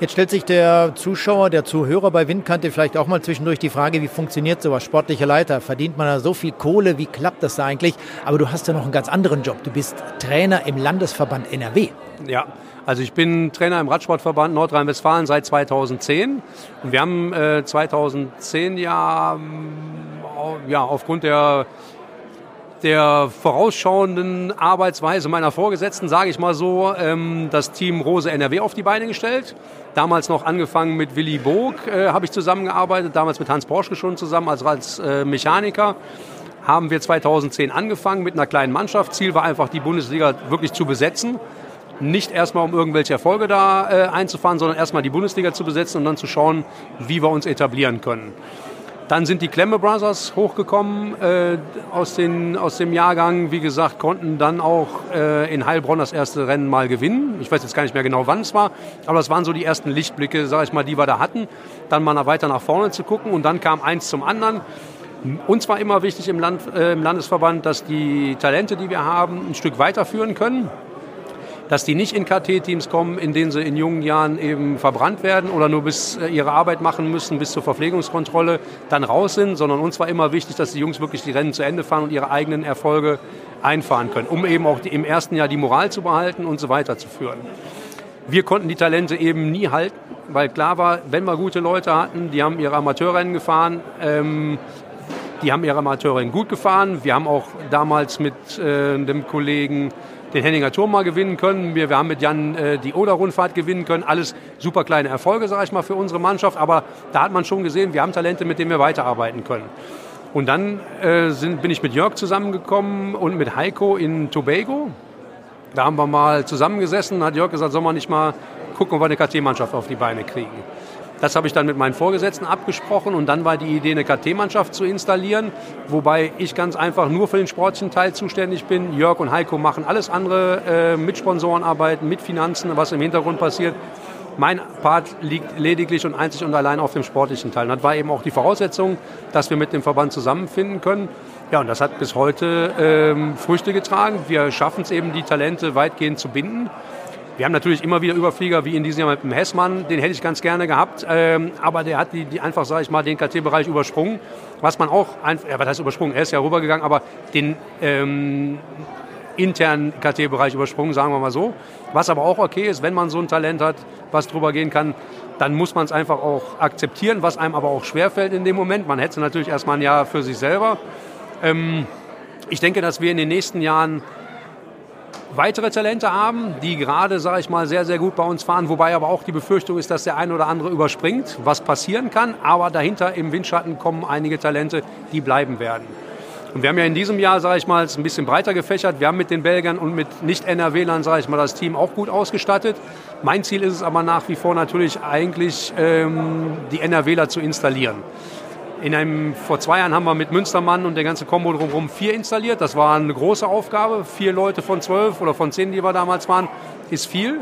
Jetzt stellt sich der Zuschauer, der Zuhörer bei Windkante vielleicht auch mal zwischendurch die Frage, wie funktioniert sowas? Sportlicher Leiter, verdient man da so viel Kohle? Wie klappt das da eigentlich? Aber du hast ja noch einen ganz anderen Job. Du bist Trainer im Landesverband NRW. Ja, also ich bin Trainer im Radsportverband Nordrhein-Westfalen seit 2010. Und wir haben äh, 2010 ja, ja aufgrund der der vorausschauenden Arbeitsweise meiner Vorgesetzten, sage ich mal so, ähm, das Team Rose NRW auf die Beine gestellt. Damals noch angefangen mit Willy Bog, äh, habe ich zusammengearbeitet, damals mit Hans Borschke schon zusammen, also als äh, Mechaniker. Haben wir 2010 angefangen mit einer kleinen Mannschaft. Ziel war einfach, die Bundesliga wirklich zu besetzen. Nicht erstmal, um irgendwelche Erfolge da äh, einzufahren, sondern erstmal die Bundesliga zu besetzen und dann zu schauen, wie wir uns etablieren können. Dann sind die Klemme Brothers hochgekommen äh, aus, den, aus dem Jahrgang. Wie gesagt, konnten dann auch äh, in Heilbronn das erste Rennen mal gewinnen. Ich weiß jetzt gar nicht mehr genau, wann es war, aber das waren so die ersten Lichtblicke, sage ich mal, die wir da hatten. Dann mal weiter nach vorne zu gucken und dann kam eins zum anderen. Uns war immer wichtig im, Land, äh, im Landesverband, dass die Talente, die wir haben, ein Stück weiterführen können dass die nicht in KT-Teams kommen, in denen sie in jungen Jahren eben verbrannt werden oder nur bis äh, ihre Arbeit machen müssen, bis zur Verpflegungskontrolle dann raus sind, sondern uns war immer wichtig, dass die Jungs wirklich die Rennen zu Ende fahren und ihre eigenen Erfolge einfahren können, um eben auch im ersten Jahr die Moral zu behalten und so weiter zu führen. Wir konnten die Talente eben nie halten, weil klar war, wenn wir gute Leute hatten, die haben ihre Amateurrennen gefahren, ähm, die haben ihre Amateurrennen gut gefahren. Wir haben auch damals mit äh, dem Kollegen den Henninger Turm mal gewinnen können. Wir, wir haben mit Jan äh, die Oder-Rundfahrt gewinnen können. Alles super kleine Erfolge, sage ich mal, für unsere Mannschaft. Aber da hat man schon gesehen, wir haben Talente, mit denen wir weiterarbeiten können. Und dann äh, sind, bin ich mit Jörg zusammengekommen und mit Heiko in Tobago. Da haben wir mal zusammengesessen, hat Jörg gesagt, soll man nicht mal gucken, ob wir eine KT-Mannschaft auf die Beine kriegen. Das habe ich dann mit meinen Vorgesetzten abgesprochen und dann war die Idee, eine KT-Mannschaft zu installieren, wobei ich ganz einfach nur für den sportlichen Teil zuständig bin. Jörg und Heiko machen alles andere äh, mit Sponsorenarbeiten, mit Finanzen, was im Hintergrund passiert. Mein Part liegt lediglich und einzig und allein auf dem sportlichen Teil. Und das war eben auch die Voraussetzung, dass wir mit dem Verband zusammenfinden können. Ja, und das hat bis heute ähm, Früchte getragen. Wir schaffen es eben, die Talente weitgehend zu binden. Wir haben natürlich immer wieder Überflieger, wie in diesem Jahr mit dem Hessmann, den hätte ich ganz gerne gehabt, ähm, aber der hat die, die einfach, sage ich mal, den KT-Bereich übersprungen, was man auch, ja, was heißt übersprungen, er ist ja rübergegangen, aber den ähm, internen KT-Bereich übersprungen, sagen wir mal so. Was aber auch okay ist, wenn man so ein Talent hat, was drüber gehen kann, dann muss man es einfach auch akzeptieren, was einem aber auch schwerfällt in dem Moment. Man hätte natürlich erstmal ein Jahr für sich selber. Ähm, ich denke, dass wir in den nächsten Jahren weitere Talente haben, die gerade, sage ich mal, sehr, sehr gut bei uns fahren. Wobei aber auch die Befürchtung ist, dass der eine oder andere überspringt, was passieren kann. Aber dahinter im Windschatten kommen einige Talente, die bleiben werden. Und wir haben ja in diesem Jahr, sage ich mal, es ein bisschen breiter gefächert. Wir haben mit den Belgern und mit Nicht-NRWlern, sage ich mal, das Team auch gut ausgestattet. Mein Ziel ist es aber nach wie vor natürlich eigentlich, ähm, die NRWler zu installieren. In einem, vor zwei Jahren haben wir mit Münstermann und der ganze Kombo drumherum vier installiert. Das war eine große Aufgabe. Vier Leute von zwölf oder von zehn, die wir damals waren, ist viel.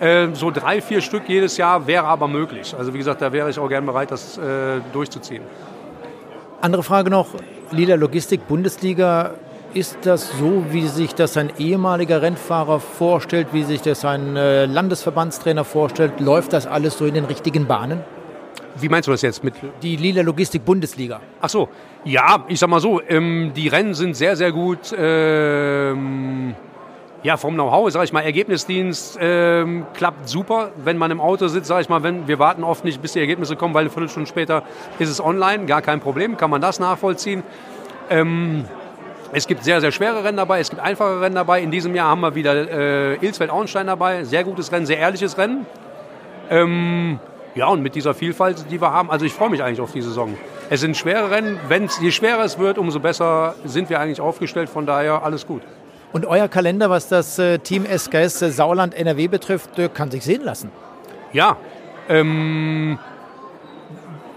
Äh, so drei, vier Stück jedes Jahr wäre aber möglich. Also wie gesagt, da wäre ich auch gern bereit, das äh, durchzuziehen. Andere Frage noch, Lila Logistik Bundesliga. Ist das so, wie sich das ein ehemaliger Rennfahrer vorstellt, wie sich das ein äh, Landesverbandstrainer vorstellt? Läuft das alles so in den richtigen Bahnen? Wie meinst du das jetzt mit? Die Lila Logistik Bundesliga. Ach so, ja, ich sag mal so, ähm, die Rennen sind sehr, sehr gut. Ähm, ja, vom Know-how, sag ich mal, Ergebnisdienst ähm, klappt super. Wenn man im Auto sitzt, sag ich mal, wenn, wir warten oft nicht, bis die Ergebnisse kommen, weil eine Viertelstunde später ist es online, gar kein Problem, kann man das nachvollziehen. Ähm, es gibt sehr, sehr schwere Rennen dabei, es gibt einfache Rennen dabei. In diesem Jahr haben wir wieder äh, Ilsfeld-Auenstein dabei, sehr gutes Rennen, sehr ehrliches Rennen. Ja, und mit dieser Vielfalt, die wir haben, also ich freue mich eigentlich auf die Saison. Es sind schwere Rennen. Wenn's, je schwerer es wird, umso besser sind wir eigentlich aufgestellt. Von daher alles gut. Und euer Kalender, was das äh, Team SKS äh, Sauerland NRW betrifft, äh, kann sich sehen lassen. Ja, ähm,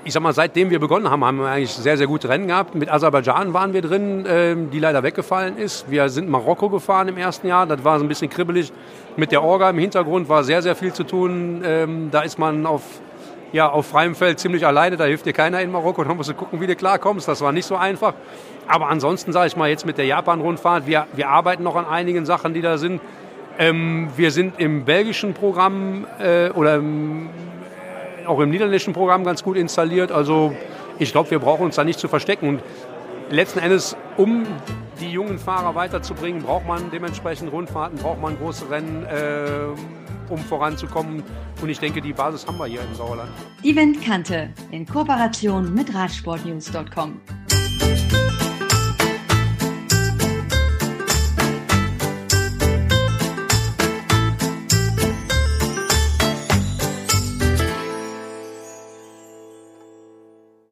ich sag mal, seitdem wir begonnen haben, haben wir eigentlich sehr, sehr gute Rennen gehabt. Mit Aserbaidschan waren wir drin, ähm, die leider weggefallen ist. Wir sind Marokko gefahren im ersten Jahr. Das war so ein bisschen kribbelig. Mit der Orga im Hintergrund war sehr, sehr viel zu tun. Ähm, da ist man auf ja, auf freiem Feld ziemlich alleine, da hilft dir keiner in Marokko, da musst du gucken, wie du klarkommst. Das war nicht so einfach. Aber ansonsten sage ich mal jetzt mit der Japan-Rundfahrt, wir, wir arbeiten noch an einigen Sachen, die da sind. Ähm, wir sind im belgischen Programm äh, oder im, äh, auch im niederländischen Programm ganz gut installiert. Also ich glaube, wir brauchen uns da nicht zu verstecken. Und letzten Endes, um die jungen Fahrer weiterzubringen, braucht man dementsprechend Rundfahrten, braucht man große Rennen, äh, um voranzukommen. Und ich denke, die Basis haben wir hier im Sauerland. Event Kante in Kooperation mit Radsportnews.com.